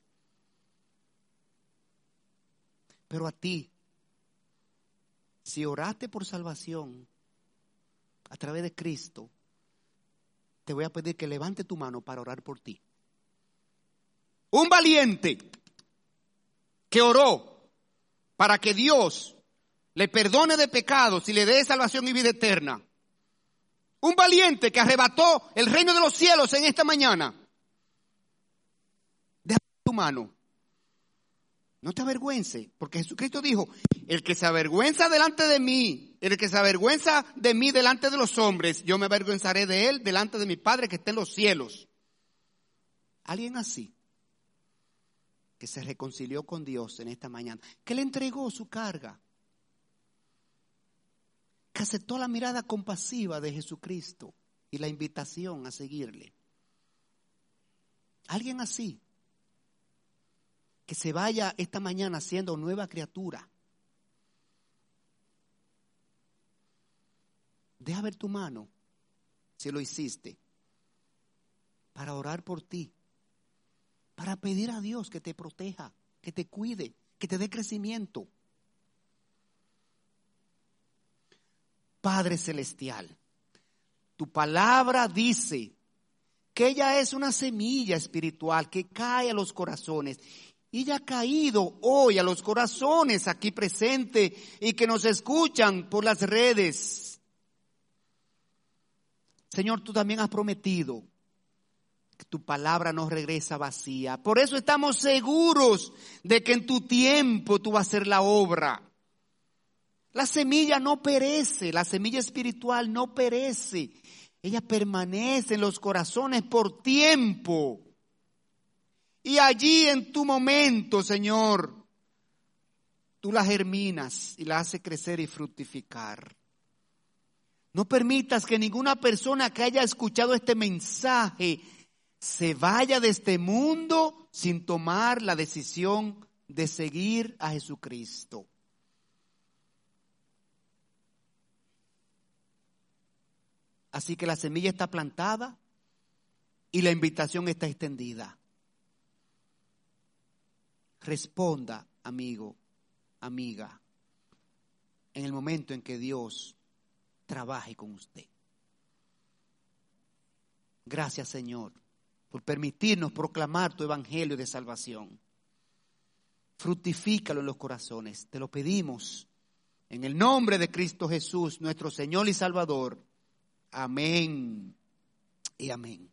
Pero a ti, si oraste por salvación a través de Cristo, te voy a pedir que levante tu mano para orar por ti. Un valiente que oró para que Dios le perdone de pecados y le dé salvación y vida eterna. Un valiente que arrebató el reino de los cielos en esta mañana. Deja tu mano. No te avergüences, porque Jesucristo dijo, el que se avergüenza delante de mí, el que se avergüenza de mí delante de los hombres, yo me avergüenzaré de él delante de mi Padre que está en los cielos. Alguien así que se reconcilió con Dios en esta mañana, que le entregó su carga, que aceptó la mirada compasiva de Jesucristo y la invitación a seguirle. Alguien así, que se vaya esta mañana siendo nueva criatura. Deja ver tu mano, si lo hiciste, para orar por ti para pedir a Dios que te proteja, que te cuide, que te dé crecimiento. Padre Celestial, tu palabra dice que ella es una semilla espiritual que cae a los corazones. Y ya ha caído hoy a los corazones aquí presentes y que nos escuchan por las redes. Señor, tú también has prometido tu palabra no regresa vacía. Por eso estamos seguros de que en tu tiempo tú vas a hacer la obra. La semilla no perece, la semilla espiritual no perece. Ella permanece en los corazones por tiempo. Y allí en tu momento, Señor, tú la germinas y la haces crecer y fructificar. No permitas que ninguna persona que haya escuchado este mensaje se vaya de este mundo sin tomar la decisión de seguir a Jesucristo. Así que la semilla está plantada y la invitación está extendida. Responda, amigo, amiga, en el momento en que Dios trabaje con usted. Gracias, Señor por permitirnos proclamar tu evangelio de salvación. Fructifícalo en los corazones. Te lo pedimos en el nombre de Cristo Jesús, nuestro Señor y Salvador. Amén y amén.